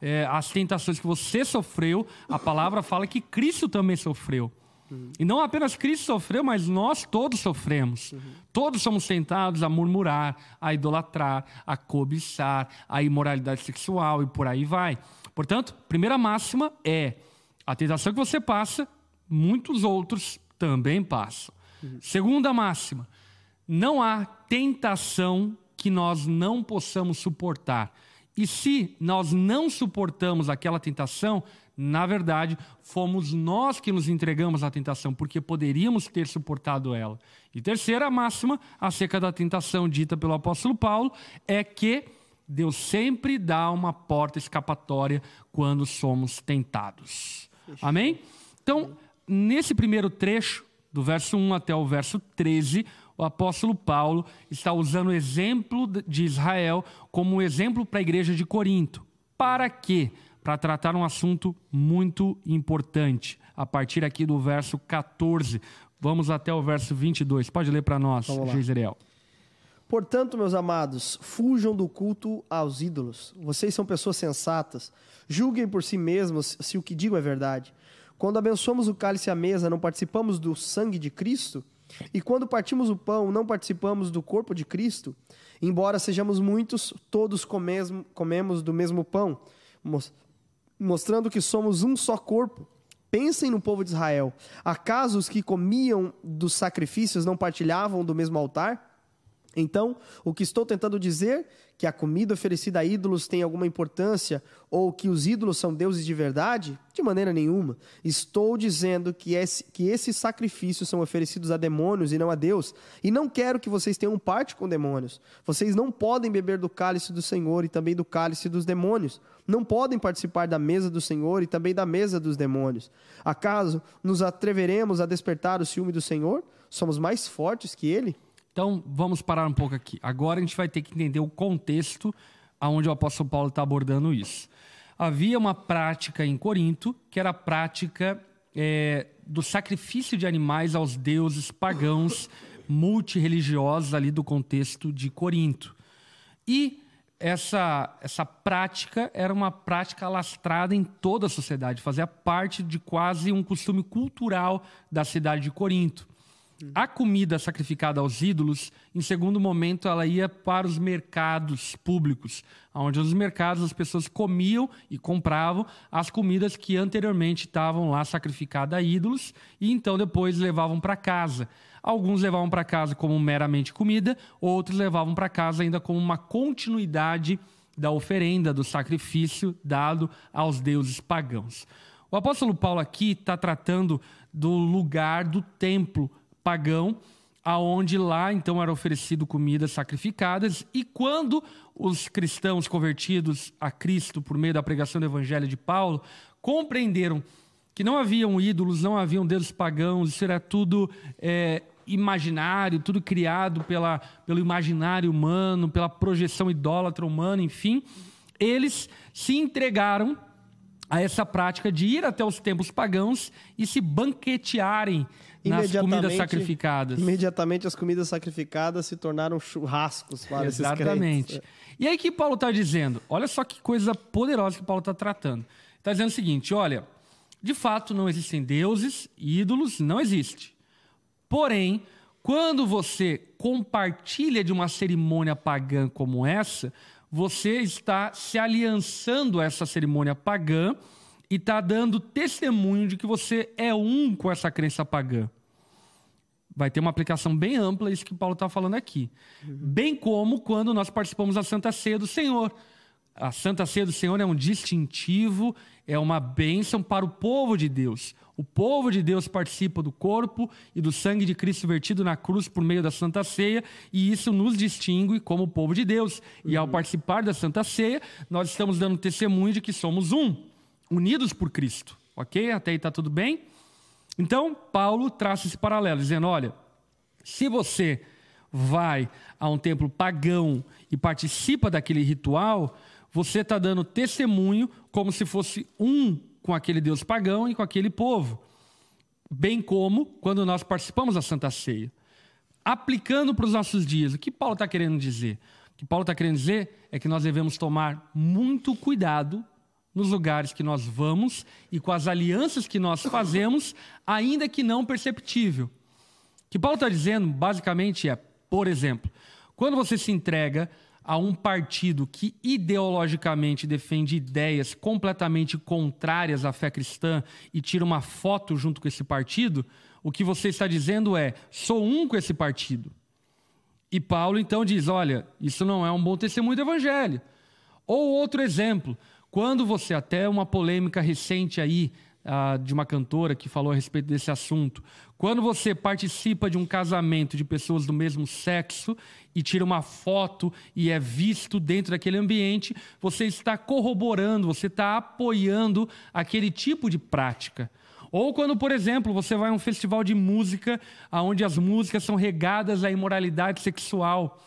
É, as tentações que você sofreu, a palavra fala que Cristo também sofreu. Uhum. E não apenas Cristo sofreu, mas nós todos sofremos. Uhum. Todos somos tentados a murmurar, a idolatrar, a cobiçar, a imoralidade sexual e por aí vai. Portanto, primeira máxima é: a tentação que você passa, muitos outros também passam. Uhum. Segunda máxima: não há tentação que nós não possamos suportar. E se nós não suportamos aquela tentação, na verdade, fomos nós que nos entregamos à tentação, porque poderíamos ter suportado ela. E terceira máxima, acerca da tentação dita pelo apóstolo Paulo, é que Deus sempre dá uma porta escapatória quando somos tentados. Amém? Então, nesse primeiro trecho, do verso 1 até o verso 13, o apóstolo Paulo está usando o exemplo de Israel como um exemplo para a igreja de Corinto. Para quê? Para tratar um assunto muito importante. A partir aqui do verso 14, vamos até o verso 22. Pode ler para nós, Geiseriel. Portanto, meus amados, fujam do culto aos ídolos. Vocês são pessoas sensatas. Julguem por si mesmos se o que digo é verdade. Quando abençoamos o cálice à mesa, não participamos do sangue de Cristo? E quando partimos o pão, não participamos do corpo de Cristo? Embora sejamos muitos, todos comemos, do mesmo pão, mostrando que somos um só corpo. Pensem no povo de Israel. Acaso os que comiam dos sacrifícios não partilhavam do mesmo altar? Então, o que estou tentando dizer que a comida oferecida a ídolos tem alguma importância ou que os ídolos são deuses de verdade? De maneira nenhuma. Estou dizendo que, esse, que esses sacrifícios são oferecidos a demônios e não a Deus. E não quero que vocês tenham parte com demônios. Vocês não podem beber do cálice do Senhor e também do cálice dos demônios. Não podem participar da mesa do Senhor e também da mesa dos demônios. Acaso nos atreveremos a despertar o ciúme do Senhor? Somos mais fortes que ele? Então, vamos parar um pouco aqui. Agora a gente vai ter que entender o contexto aonde o apóstolo Paulo está abordando isso. Havia uma prática em Corinto, que era a prática é, do sacrifício de animais aos deuses pagãos multireligiosos ali do contexto de Corinto. E essa, essa prática era uma prática alastrada em toda a sociedade, fazia parte de quase um costume cultural da cidade de Corinto. A comida sacrificada aos ídolos, em segundo momento, ela ia para os mercados públicos, onde os mercados as pessoas comiam e compravam as comidas que anteriormente estavam lá sacrificadas a ídolos e então depois levavam para casa. Alguns levavam para casa como meramente comida, outros levavam para casa ainda como uma continuidade da oferenda, do sacrifício dado aos deuses pagãos. O apóstolo Paulo aqui está tratando do lugar do templo pagão, aonde lá então era oferecido comidas sacrificadas e quando os cristãos convertidos a Cristo por meio da pregação do evangelho de Paulo compreenderam que não haviam ídolos, não haviam deuses pagãos, isso era tudo é, imaginário, tudo criado pela, pelo imaginário humano, pela projeção idólatra humana, enfim, eles se entregaram a essa prática de ir até os templos pagãos e se banquetearem nas comidas sacrificadas. Imediatamente as comidas sacrificadas se tornaram churrascos para Exatamente. esses crentes. E aí que Paulo está dizendo? Olha só que coisa poderosa que Paulo está tratando. Está dizendo o seguinte: olha, de fato não existem deuses, ídolos, não existe. Porém, quando você compartilha de uma cerimônia pagã como essa, você está se aliançando a essa cerimônia pagã e está dando testemunho de que você é um com essa crença pagã. Vai ter uma aplicação bem ampla, isso que Paulo está falando aqui. Uhum. Bem como quando nós participamos da Santa Ceia do Senhor. A Santa Ceia do Senhor é um distintivo, é uma bênção para o povo de Deus. O povo de Deus participa do corpo e do sangue de Cristo vertido na cruz por meio da Santa Ceia, e isso nos distingue como povo de Deus. E ao uhum. participar da Santa Ceia, nós estamos dando testemunho de que somos um, unidos por Cristo. Ok? Até aí está tudo bem? Então, Paulo traça esse paralelo, dizendo: olha, se você vai a um templo pagão e participa daquele ritual, você está dando testemunho como se fosse um com aquele Deus pagão e com aquele povo. Bem como quando nós participamos da Santa Ceia. Aplicando para os nossos dias, o que Paulo está querendo dizer? O que Paulo está querendo dizer é que nós devemos tomar muito cuidado nos lugares que nós vamos e com as alianças que nós fazemos, ainda que não perceptível. O que Paulo está dizendo, basicamente, é, por exemplo, quando você se entrega a um partido que ideologicamente defende ideias completamente contrárias à fé cristã e tira uma foto junto com esse partido, o que você está dizendo é: sou um com esse partido. E Paulo então diz: olha, isso não é um bom testemunho do evangelho. Ou outro exemplo, quando você, até uma polêmica recente aí, uh, de uma cantora que falou a respeito desse assunto, quando você participa de um casamento de pessoas do mesmo sexo e tira uma foto e é visto dentro daquele ambiente, você está corroborando, você está apoiando aquele tipo de prática. Ou quando, por exemplo, você vai a um festival de música onde as músicas são regadas à imoralidade sexual.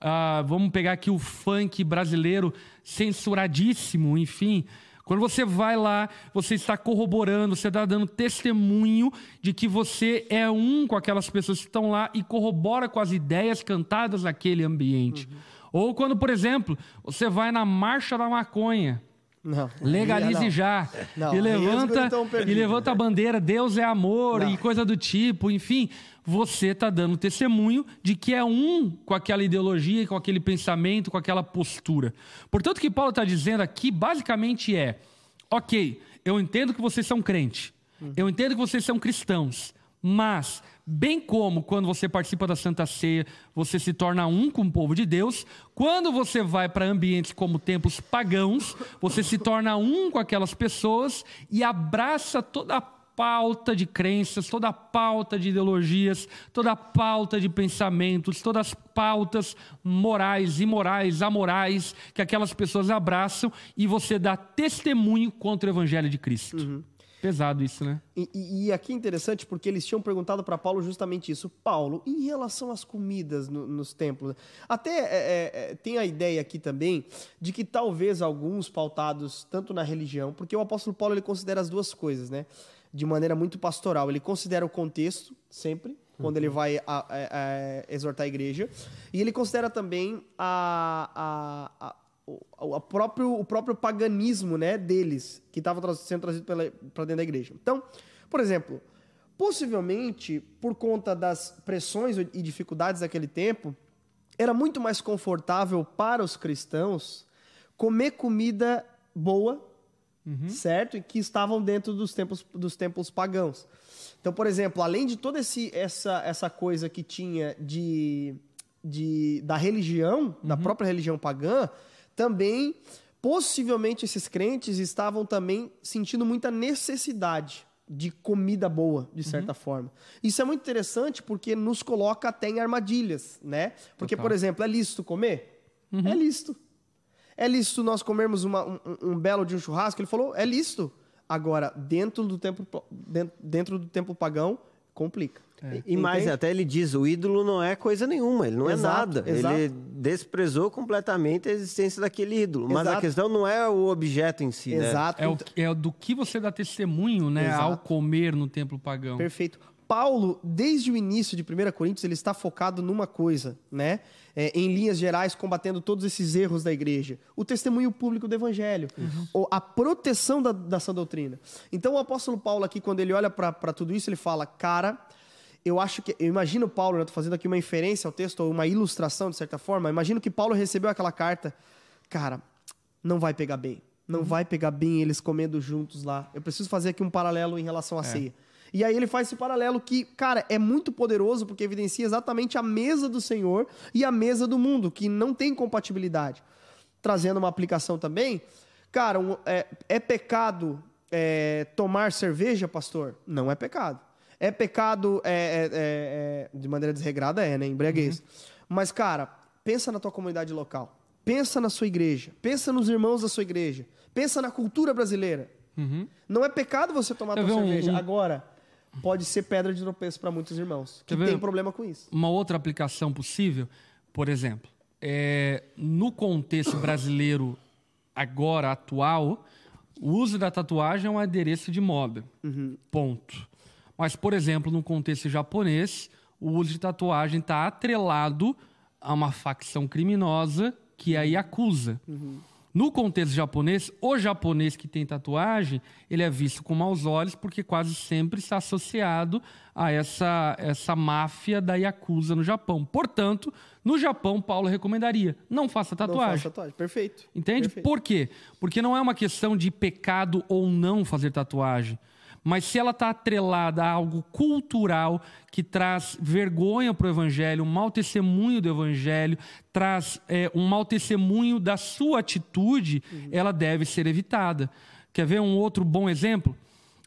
Uh, vamos pegar aqui o funk brasileiro censuradíssimo, enfim. Quando você vai lá, você está corroborando, você está dando testemunho de que você é um com aquelas pessoas que estão lá e corrobora com as ideias cantadas naquele ambiente. Uhum. Ou quando, por exemplo, você vai na marcha da maconha. Não, Legalize não. já. Não, e levanta e levanta a bandeira Deus é amor e coisa do tipo, enfim, você está dando testemunho de que é um com aquela ideologia, com aquele pensamento, com aquela postura. Portanto, o que Paulo está dizendo aqui basicamente é: ok, eu entendo que vocês são crentes, eu entendo que vocês são cristãos, mas bem como quando você participa da Santa Ceia, você se torna um com o povo de Deus, quando você vai para ambientes como templos pagãos, você se torna um com aquelas pessoas e abraça toda a pauta de crenças, toda a pauta de ideologias, toda a pauta de pensamentos, todas as pautas morais, imorais, amorais que aquelas pessoas abraçam e você dá testemunho contra o Evangelho de Cristo. Uhum. Pesado isso, né? E, e, e, aqui é interessante porque eles tinham perguntado para Paulo justamente isso. Paulo, em relação às comidas no, nos templos, até é, é, é, tem a ideia aqui também de que talvez alguns pautados tanto na religião, porque o apóstolo Paulo ele considera as duas coisas, né? De maneira muito pastoral. Ele considera o contexto sempre, quando ele uhum. vai a, a, a exortar a igreja, e ele considera também a, o, próprio, o próprio paganismo né, deles, que estava sendo trazido para dentro da igreja. Então, por exemplo, possivelmente, por conta das pressões e dificuldades daquele tempo, era muito mais confortável para os cristãos comer comida boa, uhum. certo? E que estavam dentro dos templos, dos templos pagãos. Então, por exemplo, além de toda esse, essa, essa coisa que tinha de, de, da religião, uhum. da própria religião pagã, também possivelmente esses crentes estavam também sentindo muita necessidade de comida boa, de certa uhum. forma. Isso é muito interessante porque nos coloca até em armadilhas, né? Porque, Total. por exemplo, é lícito comer? Uhum. É lícito. É lícito nós comermos uma, um, um, belo de um churrasco? Ele falou, é lícito. Agora, dentro do templo, dentro, dentro do templo pagão, complica. É. E mais, até ele diz, o ídolo não é coisa nenhuma, ele não é exato, é nada. Exato. Ele desprezou completamente a existência daquele ídolo. Exato. Mas a questão não é o objeto em si, né? Exato. né? É, o, é do que você dá testemunho, né, ao comer no templo pagão. Perfeito. Paulo, desde o início de 1 Coríntios, ele está focado numa coisa, né? É, em linhas gerais, combatendo todos esses erros da igreja. O testemunho público do evangelho, uhum. a proteção da, da sã doutrina. Então, o apóstolo Paulo aqui, quando ele olha para tudo isso, ele fala, cara eu acho que. Eu imagino Paulo, né, tô fazendo aqui uma inferência ao texto, ou uma ilustração, de certa forma. Imagino que Paulo recebeu aquela carta. Cara, não vai pegar bem. Não uhum. vai pegar bem eles comendo juntos lá. Eu preciso fazer aqui um paralelo em relação à é. ceia. E aí ele faz esse paralelo que, cara, é muito poderoso porque evidencia exatamente a mesa do Senhor e a mesa do mundo, que não tem compatibilidade. Trazendo uma aplicação também, cara, um, é, é, pecado é, tomar cerveja, pastor? Não é pecado. É pecado é, é, é, é, de maneira desregrada, é, né? Embriaguez. Uhum. Mas, cara, pensa na tua comunidade local. Pensa na sua igreja. Pensa nos irmãos da sua igreja. Pensa na cultura brasileira. Uhum. Não é pecado você tomar tua cerveja. Um, um... Agora, pode ser pedra de tropeço para muitos irmãos que têm problema com isso. Uma outra aplicação possível, por exemplo, é, no contexto brasileiro agora, atual, o uso da tatuagem é um adereço de moda. Uhum. Ponto. Mas, por exemplo, no contexto japonês, o uso de tatuagem está atrelado a uma facção criminosa que é a Yakuza. Uhum. No contexto japonês, o japonês que tem tatuagem, ele é visto com maus olhos porque quase sempre está associado a essa, essa máfia da Yakuza no Japão. Portanto, no Japão, Paulo recomendaria, não faça tatuagem. Não faça tatuagem, perfeito. Entende? Perfeito. Por quê? Porque não é uma questão de pecado ou não fazer tatuagem. Mas se ela está atrelada a algo cultural que traz vergonha para o evangelho, um mau testemunho do evangelho, traz é, um mau testemunho da sua atitude, uhum. ela deve ser evitada. Quer ver um outro bom exemplo?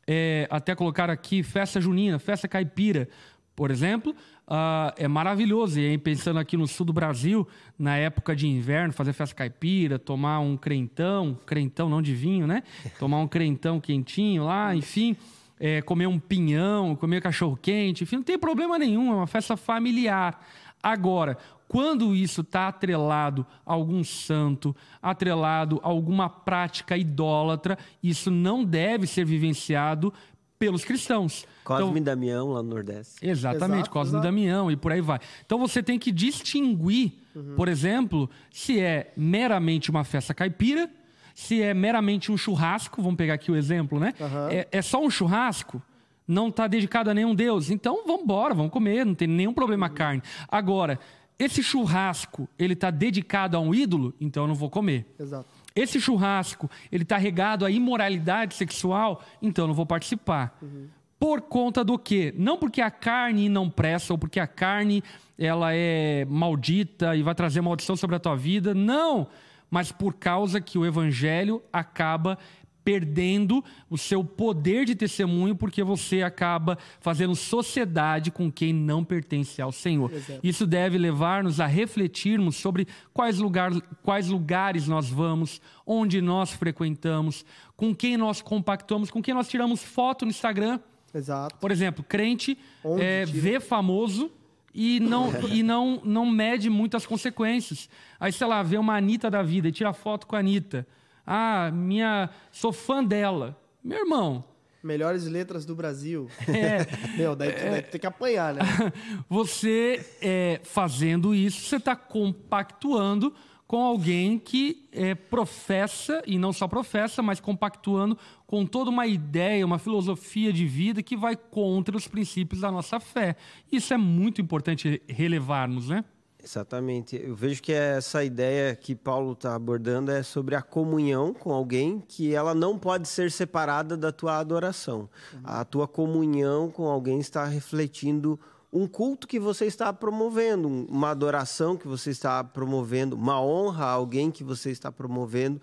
É, até colocar aqui festa junina, festa caipira, por exemplo, Uh, é maravilhoso. E aí, pensando aqui no sul do Brasil, na época de inverno, fazer festa caipira, tomar um crentão, crentão não de vinho, né? Tomar um crentão quentinho lá, enfim, é, comer um pinhão, comer cachorro quente, enfim, não tem problema nenhum, é uma festa familiar. Agora, quando isso está atrelado a algum santo, atrelado a alguma prática idólatra, isso não deve ser vivenciado pelos cristãos. Cosme então, e Damião lá no Nordeste. Exatamente, exato, Cosme exato. e Damião e por aí vai. Então você tem que distinguir, uhum. por exemplo, se é meramente uma festa caipira, se é meramente um churrasco, vamos pegar aqui o exemplo, né? Uhum. É, é só um churrasco, não está dedicado a nenhum Deus. Então vamos embora, vamos comer, não tem nenhum problema a carne. Agora, esse churrasco, ele está dedicado a um ídolo, então eu não vou comer. Exato. Esse churrasco, ele está regado à imoralidade sexual, então eu não vou participar. Uhum. Por conta do quê? Não porque a carne não presta ou porque a carne ela é maldita e vai trazer maldição sobre a tua vida. Não! Mas por causa que o evangelho acaba perdendo o seu poder de testemunho porque você acaba fazendo sociedade com quem não pertence ao Senhor. Exato. Isso deve levar-nos a refletirmos sobre quais, lugar, quais lugares nós vamos, onde nós frequentamos, com quem nós compactuamos, com quem nós tiramos foto no Instagram. Exato. Por exemplo, crente é, vê famoso e não, e não, não mede muitas consequências. Aí, sei lá, vê uma Anitta da vida e tira foto com a Anitta. Ah, minha. sou fã dela. Meu irmão. Melhores letras do Brasil. É. Meu, daí, é, daí tem que apanhar, né? Você, é, fazendo isso, você está compactuando com alguém que é, professa, e não só professa, mas compactuando com toda uma ideia, uma filosofia de vida que vai contra os princípios da nossa fé. Isso é muito importante relevarmos, né? Exatamente. Eu vejo que essa ideia que Paulo está abordando é sobre a comunhão com alguém que ela não pode ser separada da tua adoração. Uhum. A tua comunhão com alguém está refletindo um culto que você está promovendo, uma adoração que você está promovendo, uma honra a alguém que você está promovendo.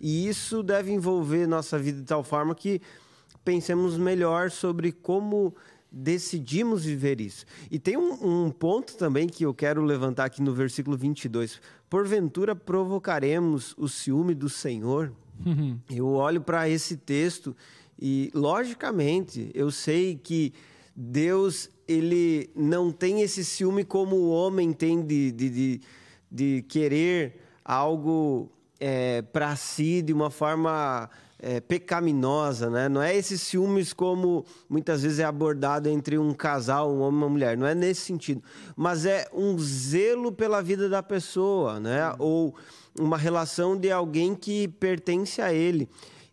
E isso deve envolver nossa vida de tal forma que pensemos melhor sobre como decidimos viver isso. E tem um, um, ponto também que eu quero levantar aqui no versículo 22. Porventura provocaremos o ciúme do Senhor? Uhum. Eu olho para esse texto e, logicamente, eu sei que Deus ele não tem esse ciúme como o homem tem de, de, de, de querer algo é, para si de uma forma é, pecaminosa, né? Não é esses ciúmes como muitas vezes é abordado entre um casal, um homem e uma mulher. Não é nesse sentido. Mas é um zelo pela vida da pessoa, né? Ou uma relação de alguém que pertence a ele.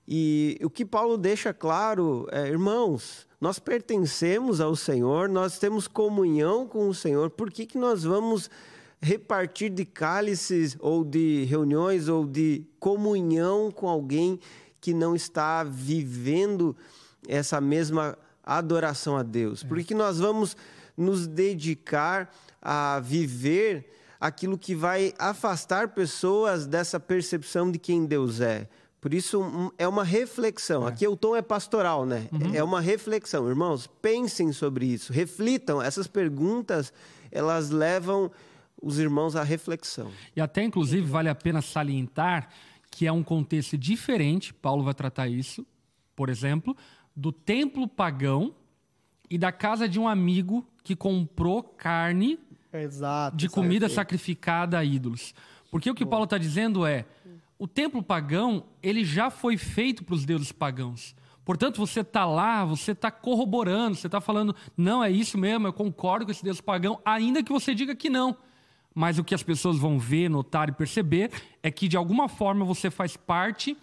E o que Paulo deixa claro é, irmãos, nós pertencemos ao Senhor, nós temos comunhão com o Senhor. Por que, que nós vamos repartir de cálices ou de reuniões ou de comunhão com alguém que não está vivendo essa mesma adoração a Deus? Por que nós vamos nos dedicar a viver aquilo que vai afastar pessoas dessa percepção de quem Deus é? Por isso, é uma reflexão. É. Aqui o tom é pastoral, né? Uhum. É uma reflexão. Irmãos, pensem sobre isso, reflitam. Essas perguntas, elas levam os irmãos à reflexão. E até, inclusive, vale a pena salientar que é um contexto diferente, Paulo vai tratar isso, por exemplo, do templo pagão e da casa de um amigo que comprou carne Exato, de comida sacrificada a ídolos. Porque o que Paulo está dizendo é, o templo pagão ele já foi feito para os deuses pagãos. Portanto, você está lá, você está corroborando, você está falando, não, é isso mesmo, eu concordo com esse Deus pagão, ainda que você diga que não. Mas o que as pessoas vão ver, notar e perceber é que, de alguma forma, você faz parte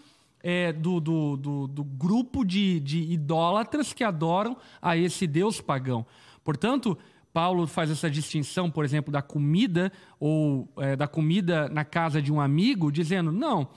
é, do, do, do, do, grupo de, de idólatras que adoram a esse Deus pagão. Portanto, Paulo faz essa distinção, por exemplo, da comida ou é, da comida na casa de um amigo, dizendo: não,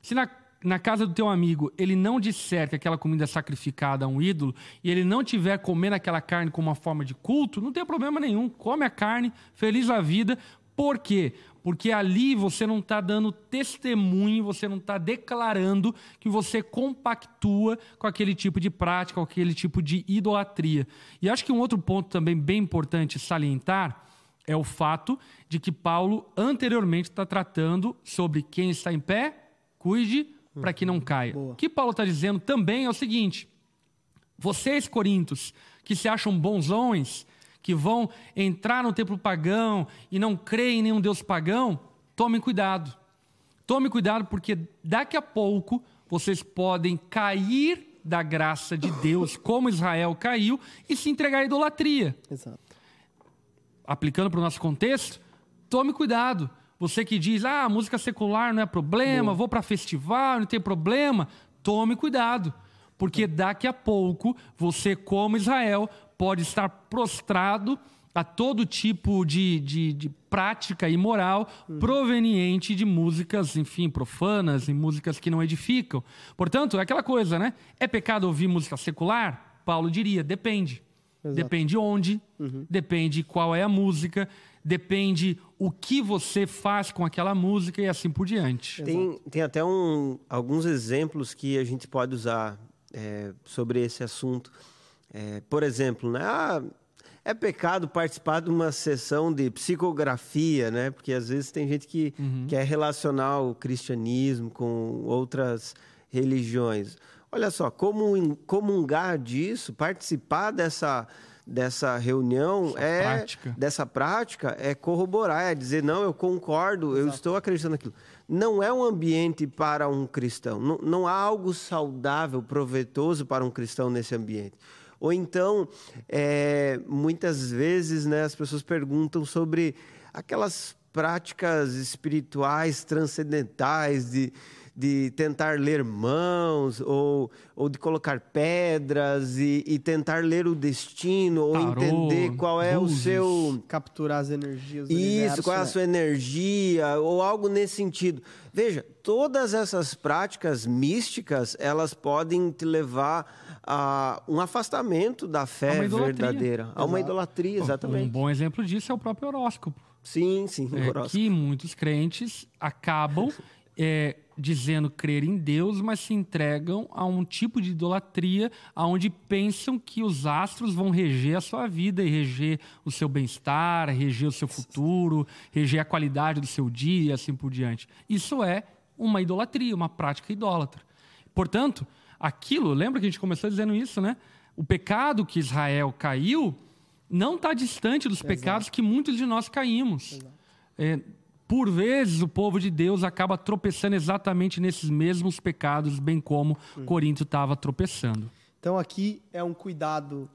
se na, na casa do teu amigo ele não disser que aquela comida é sacrificada a um ídolo e ele não tiver comendo aquela carne como uma forma de culto, não tem problema nenhum. Come a carne, feliz a vida, por quê? Porque ali você não está dando testemunho, você não está declarando que você compactua com aquele tipo de prática, com aquele tipo de idolatria. E acho que um outro ponto também bem importante salientar é o fato de que Paulo anteriormente está tratando sobre quem está em pé, cuide para que não caia. Boa. O que Paulo está dizendo também é o seguinte: vocês, Coríntios, que se acham bonzões, que vão entrar no templo pagão e não creem em nenhum Deus pagão, tomem cuidado. Tome cuidado, porque daqui a pouco vocês podem cair da graça de Deus, como Israel caiu, e se entregar à idolatria. Exato. Aplicando para o nosso contexto, tome cuidado. Você que diz, ah, música secular não é problema, Boa. vou para festival, não tem problema. Tome cuidado, porque daqui a pouco você, como Israel, pode estar prostrado a todo tipo de, de, de prática imoral uhum. proveniente de músicas, enfim, profanas e músicas que não edificam. Portanto, é aquela coisa, né? É pecado ouvir música secular? Paulo diria, depende. Exato. Depende onde, uhum. depende qual é a música, depende o que você faz com aquela música e assim por diante. Tem, tem até um, alguns exemplos que a gente pode usar é, sobre esse assunto. É, por exemplo, né? Ah, é pecado participar de uma sessão de psicografia, né? Porque às vezes tem gente que uhum. quer relacionar o cristianismo com outras religiões. Olha só, como comungar disso, participar dessa dessa reunião Essa é prática. dessa prática é corroborar, é dizer não, eu concordo, Exato. eu estou acreditando naquilo. Não é um ambiente para um cristão. Não, não há algo saudável, proveitoso para um cristão nesse ambiente. Ou então, é, muitas vezes, né, as pessoas perguntam sobre aquelas práticas espirituais transcendentais de de tentar ler mãos ou, ou de colocar pedras e, e tentar ler o destino ou Tarô, entender qual é luzes. o seu capturar as energias do isso universo, qual é a sua energia ou algo nesse sentido veja todas essas práticas místicas elas podem te levar a um afastamento da fé verdadeira. A uma idolatria exatamente. um bom exemplo disso é o próprio horóscopo. Sim sim é, que muitos crentes acabam é, dizendo crer em Deus, mas se entregam a um tipo de idolatria onde pensam que os astros vão reger a sua vida e reger o seu bem-estar, reger o seu futuro, reger a qualidade do seu dia e assim por diante. Isso é uma idolatria, uma prática idólatra. Portanto, aquilo, lembra que a gente começou dizendo isso, né? O pecado que Israel caiu não está distante dos Exato. pecados que muitos de nós caímos. É, por vezes o povo de Deus acaba tropeçando exatamente nesses mesmos pecados, bem como hum. Corinto estava tropeçando. Então aqui é um cuidado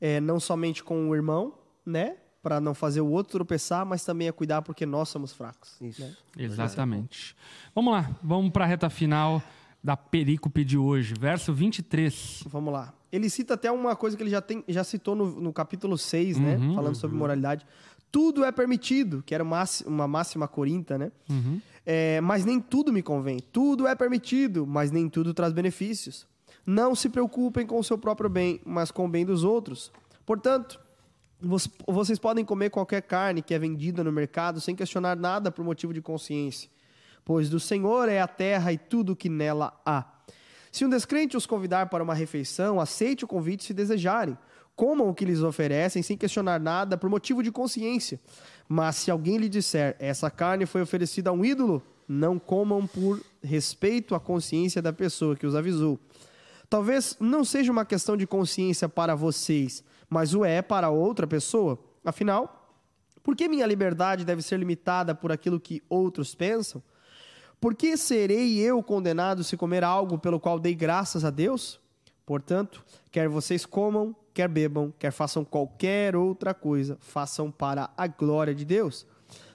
é, não somente com o irmão, né? Para não fazer o outro tropeçar, mas também é cuidar porque nós somos fracos. Isso. Né? Exatamente. Vamos lá, vamos para a reta final da perícope de hoje, verso 23. Vamos lá. Ele cita até uma coisa que ele já, tem, já citou no, no capítulo 6, né? uhum, né? Falando uhum. sobre moralidade tudo é permitido, que era uma máxima corinta, né? Uhum. É, mas nem tudo me convém. Tudo é permitido, mas nem tudo traz benefícios. Não se preocupem com o seu próprio bem, mas com o bem dos outros. Portanto, vocês podem comer qualquer carne que é vendida no mercado sem questionar nada por motivo de consciência, pois do Senhor é a terra e tudo que nela há. Se um descrente os convidar para uma refeição, aceite o convite se desejarem comam o que lhes oferecem sem questionar nada por motivo de consciência. Mas se alguém lhe disser, essa carne foi oferecida a um ídolo, não comam por respeito à consciência da pessoa que os avisou. Talvez não seja uma questão de consciência para vocês, mas o é para outra pessoa. Afinal, por que minha liberdade deve ser limitada por aquilo que outros pensam? Por que serei eu condenado se comer algo pelo qual dei graças a Deus? Portanto, quer vocês comam, quer bebam, quer façam qualquer outra coisa, façam para a glória de Deus.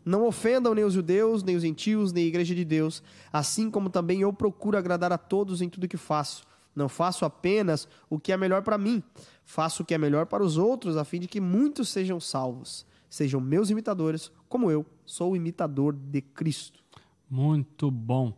Não ofendam nem os judeus, nem os gentios, nem a igreja de Deus, assim como também eu procuro agradar a todos em tudo que faço. Não faço apenas o que é melhor para mim, faço o que é melhor para os outros, a fim de que muitos sejam salvos. Sejam meus imitadores, como eu sou o imitador de Cristo. Muito bom.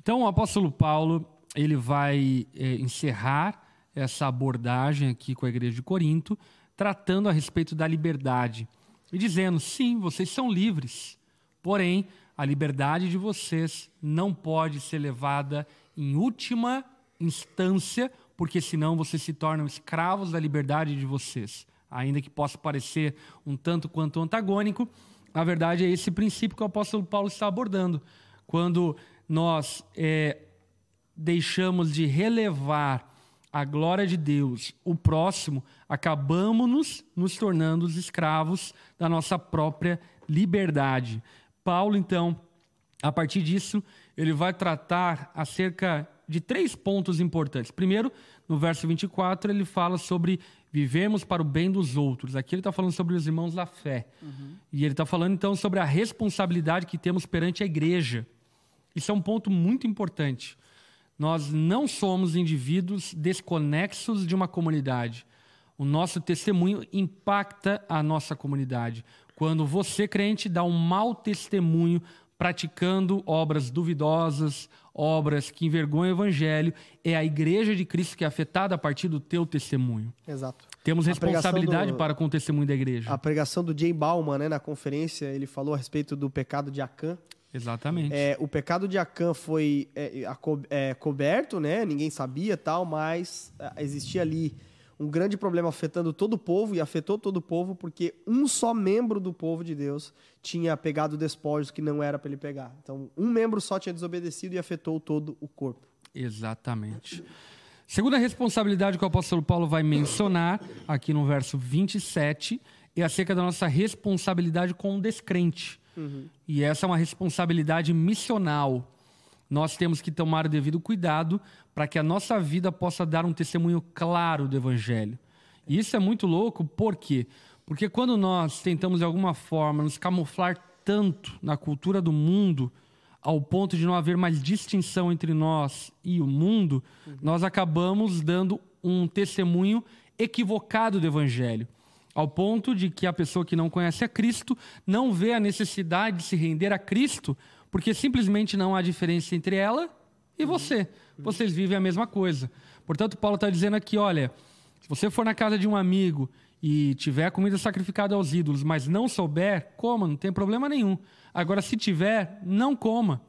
Então, o apóstolo Paulo ele vai é, encerrar essa abordagem aqui com a igreja de Corinto, tratando a respeito da liberdade e dizendo: sim, vocês são livres, porém, a liberdade de vocês não pode ser levada em última instância, porque senão vocês se tornam escravos da liberdade de vocês. Ainda que possa parecer um tanto quanto antagônico, na verdade é esse princípio que o apóstolo Paulo está abordando. Quando nós é, deixamos de relevar a glória de Deus, o próximo, acabamos nos, nos tornando os escravos da nossa própria liberdade. Paulo, então, a partir disso, ele vai tratar acerca de três pontos importantes. Primeiro, no verso 24, ele fala sobre vivemos para o bem dos outros. Aqui ele está falando sobre os irmãos da fé. Uhum. E ele está falando, então, sobre a responsabilidade que temos perante a igreja. Isso é um ponto muito importante. Nós não somos indivíduos desconexos de uma comunidade. O nosso testemunho impacta a nossa comunidade. Quando você, crente, dá um mau testemunho praticando obras duvidosas, obras que envergonham o evangelho, é a igreja de Cristo que é afetada a partir do teu testemunho. Exato. Temos responsabilidade do, para com o testemunho da igreja. A pregação do Jay Bauman, né, na conferência, ele falou a respeito do pecado de Acã. Exatamente. É, o pecado de Acã foi é, é, coberto, né? Ninguém sabia tal, mas é, existia ali um grande problema afetando todo o povo e afetou todo o povo porque um só membro do povo de Deus tinha pegado despojos que não era para ele pegar. Então, um membro só tinha desobedecido e afetou todo o corpo. Exatamente. Segunda responsabilidade que o apóstolo Paulo vai mencionar aqui no verso 27 é acerca da nossa responsabilidade com o descrente. Uhum. E essa é uma responsabilidade missional. Nós temos que tomar o devido cuidado para que a nossa vida possa dar um testemunho claro do Evangelho. E isso é muito louco, por quê? Porque quando nós tentamos, de alguma forma, nos camuflar tanto na cultura do mundo, ao ponto de não haver mais distinção entre nós e o mundo, uhum. nós acabamos dando um testemunho equivocado do Evangelho ao ponto de que a pessoa que não conhece a Cristo não vê a necessidade de se render a Cristo, porque simplesmente não há diferença entre ela e você. Vocês vivem a mesma coisa. Portanto, Paulo está dizendo aqui: olha, se você for na casa de um amigo e tiver comida sacrificada aos ídolos, mas não souber, coma, não tem problema nenhum. Agora, se tiver, não coma.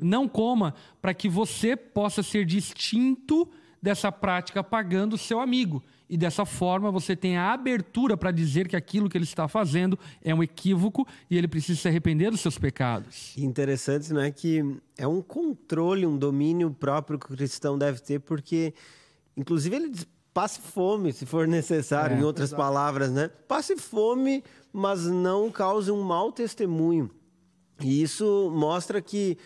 Não coma para que você possa ser distinto dessa prática pagando o seu amigo. E dessa forma você tem a abertura para dizer que aquilo que ele está fazendo é um equívoco e ele precisa se arrepender dos seus pecados. Interessante, não é que é um controle, um domínio próprio que o cristão deve ter, porque inclusive ele diz, passe fome, se for necessário, é, em outras exato. palavras, né? Passe fome, mas não cause um mau testemunho. E isso mostra que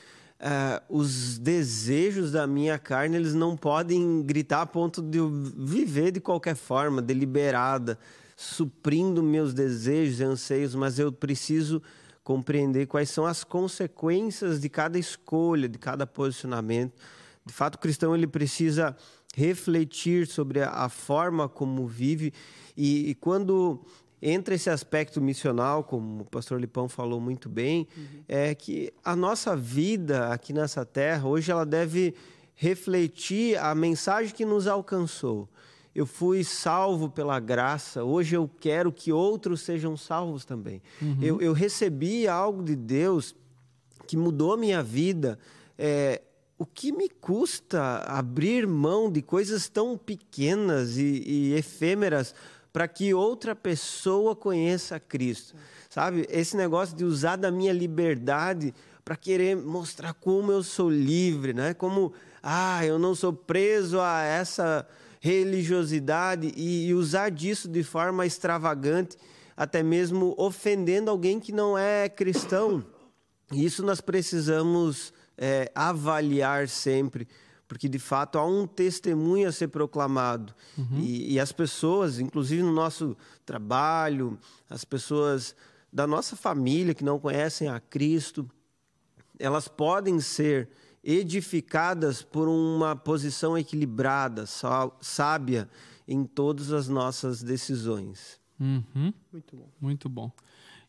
uh, os desejos da minha carne eles não podem gritar a ponto de eu viver de qualquer forma, deliberada, suprindo meus desejos e anseios, mas eu preciso compreender quais são as consequências de cada escolha, de cada posicionamento. De fato, o cristão ele precisa refletir sobre a, forma como vive e, e quando entra esse aspecto missional, como o pastor Lipão falou muito bem, uhum. é que a nossa vida aqui nessa terra, hoje, ela deve refletir a mensagem que nos alcançou. Eu fui salvo pela graça, hoje eu quero que outros sejam salvos também. Uhum. Eu, eu, recebi algo de Deus que mudou a minha vida. É, o que me custa abrir mão de coisas tão pequenas e, e efêmeras para que outra pessoa conheça Cristo. Sabe? Esse negócio de usar da minha liberdade para querer mostrar como eu sou livre, né? Como, ah, eu não sou preso a essa religiosidade e, usar disso de forma extravagante, até mesmo ofendendo alguém que não é cristão. Isso nós precisamos é, avaliar sempre porque de fato há um testemunho a ser proclamado. Uhum. E, e, as pessoas, inclusive no nosso trabalho, as pessoas da nossa família que não conhecem a Cristo, elas podem ser edificadas por uma posição equilibrada, sábia em todas as nossas decisões. Uhum. Muito bom. Muito bom.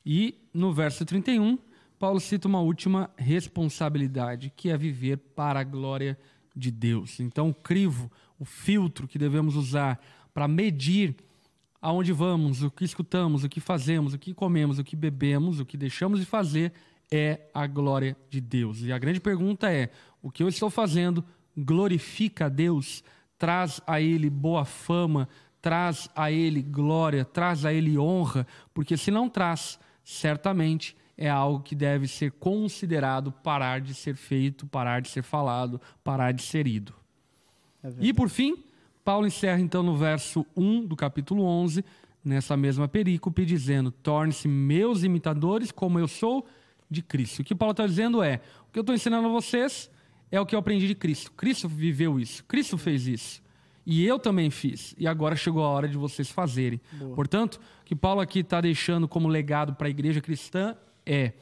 E no verso 31, Paulo cita uma última responsabilidade, que é viver para a glória de de Deus. Então, o crivo, o filtro que devemos usar para medir aonde vamos, o que escutamos, o que fazemos, o que comemos, o que bebemos, o que deixamos de fazer é a glória de Deus. E a grande pergunta é: o que eu estou fazendo glorifica a Deus? Traz a Ele boa fama, traz a Ele glória, traz a Ele honra? Porque se não traz, certamente é algo que deve ser considerado parar de ser feito, parar de ser falado, parar de ser ido. É e por fim, Paulo encerra então no verso 1 do capítulo 11, nessa mesma perícope, dizendo: Torne-se meus imitadores, como eu sou de Cristo. O que Paulo está dizendo é: o que eu estou ensinando a vocês é o que eu aprendi de Cristo. Cristo viveu isso, Cristo fez isso. E eu também fiz. E agora chegou a hora de vocês fazerem. Boa. Portanto, o que Paulo aqui está deixando como legado para a igreja cristã é: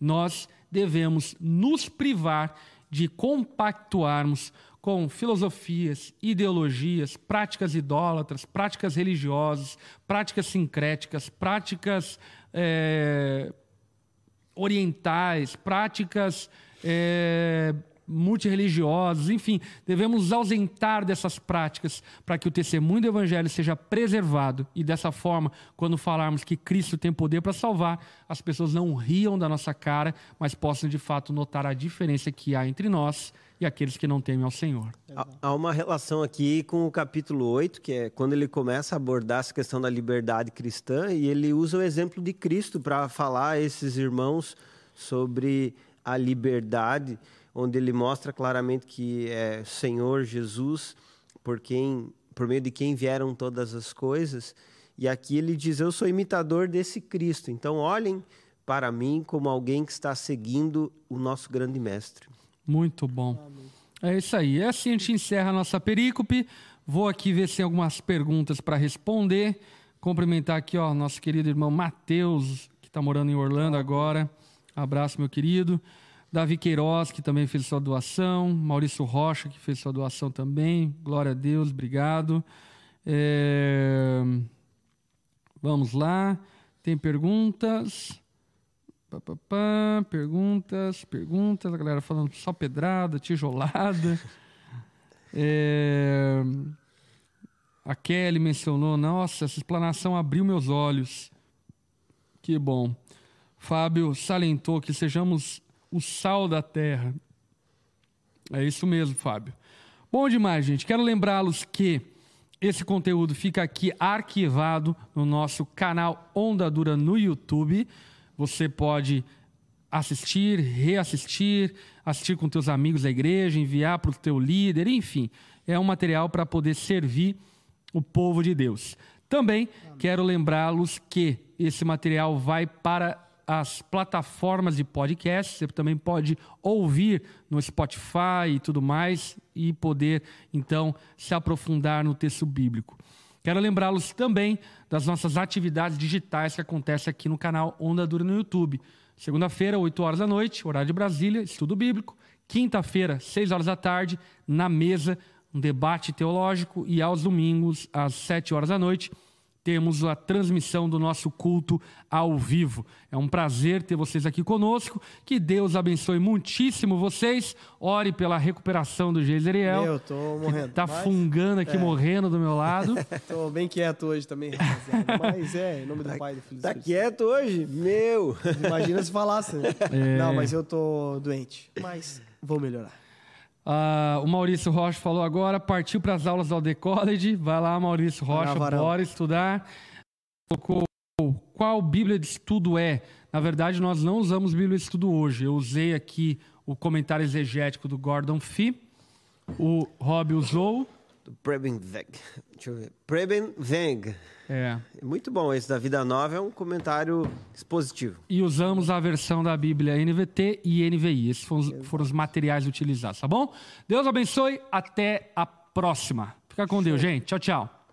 nós devemos nos privar de compactuarmos com filosofias, ideologias, práticas idólatras, práticas religiosas, práticas sincréticas, práticas é, orientais, práticas é, multirreligiosos, enfim, devemos ausentar dessas práticas para que o testemunho do Evangelho seja preservado e dessa forma, quando falarmos que Cristo tem poder para salvar, as pessoas não riam da nossa cara, mas possam de fato notar a diferença que há entre nós e aqueles que não temem ao Senhor. Há uma relação aqui com o capítulo 8, que é quando ele começa a abordar essa questão da liberdade cristã e ele usa o exemplo de Cristo para falar a esses irmãos sobre a liberdade onde ele mostra claramente que é Senhor Jesus, por quem, por meio de quem vieram todas as coisas. E aqui ele diz: Eu sou imitador desse Cristo. Então olhem para mim como alguém que está seguindo o nosso grande mestre. Muito bom. É isso aí. É assim a gente encerra a nossa perícope. Vou aqui ver se tem algumas perguntas para responder. Cumprimentar aqui, ó, nosso querido irmão Matheus, que está morando em Orlando agora. Abraço, meu querido. Davi Queiroz, que também fez sua doação. Maurício Rocha, que fez sua doação também. Glória a Deus, obrigado. É... Vamos lá. Tem perguntas? Pá, pá, pá. Perguntas, perguntas. A galera falando só pedrada, tijolada. É... A Kelly mencionou: Nossa, essa explanação abriu meus olhos. Que bom. Fábio salientou que sejamos o sal da terra. É isso mesmo, Fábio. Bom demais, gente. Quero lembrá-los que esse conteúdo fica aqui arquivado no nosso canal Onda Dura no YouTube. Você pode assistir, reassistir, assistir com teus amigos da igreja, enviar para o teu líder, enfim. É um material para poder servir o povo de Deus. Também quero lembrá-los que esse material vai para as plataformas de podcast. Você também pode ouvir no Spotify e tudo mais e poder então se aprofundar no texto bíblico. Quero lembrá-los também das nossas atividades digitais que acontecem aqui no canal Onda Dura no YouTube. Segunda-feira, 8 horas da noite, horário de Brasília, estudo bíblico. Quinta-feira, 6 horas da tarde, na mesa, um debate teológico. E aos domingos, às 7 horas da noite, temos a transmissão do nosso culto ao vivo. É um prazer ter vocês aqui conosco. Que Deus abençoe muitíssimo vocês. Ore pela recuperação do Geiseriel. Eu tô morrendo. Tá mas... fungando aqui, é. morrendo do meu lado. tô bem quieto hoje também, rapaziada. Mas é, em nome do tá, Pai do Filho Tá quieto hoje? Meu! Imagina se falasse, né? É. Não, mas eu tô doente. Mas vou melhorar. Uh, o Maurício Rocha falou agora, partiu para as aulas do Alde College. Vai lá, Maurício Rocha, bora estudar. Qual Bíblia de estudo é? Na verdade, nós não usamos Bíblia de estudo hoje. Eu usei aqui o comentário exegético do Gordon Fee. O Rob usou. Do Preben Veg. Deixa eu ver. Preben Veg. É. Muito bom. Esse da Vida Nova é um comentário expositivo. E usamos a versão da Bíblia NVT e NVI. Esses foram os, foram os materiais utilizados, tá bom? Deus abençoe. Até a próxima. Fica com Deus, gente. Tchau, tchau.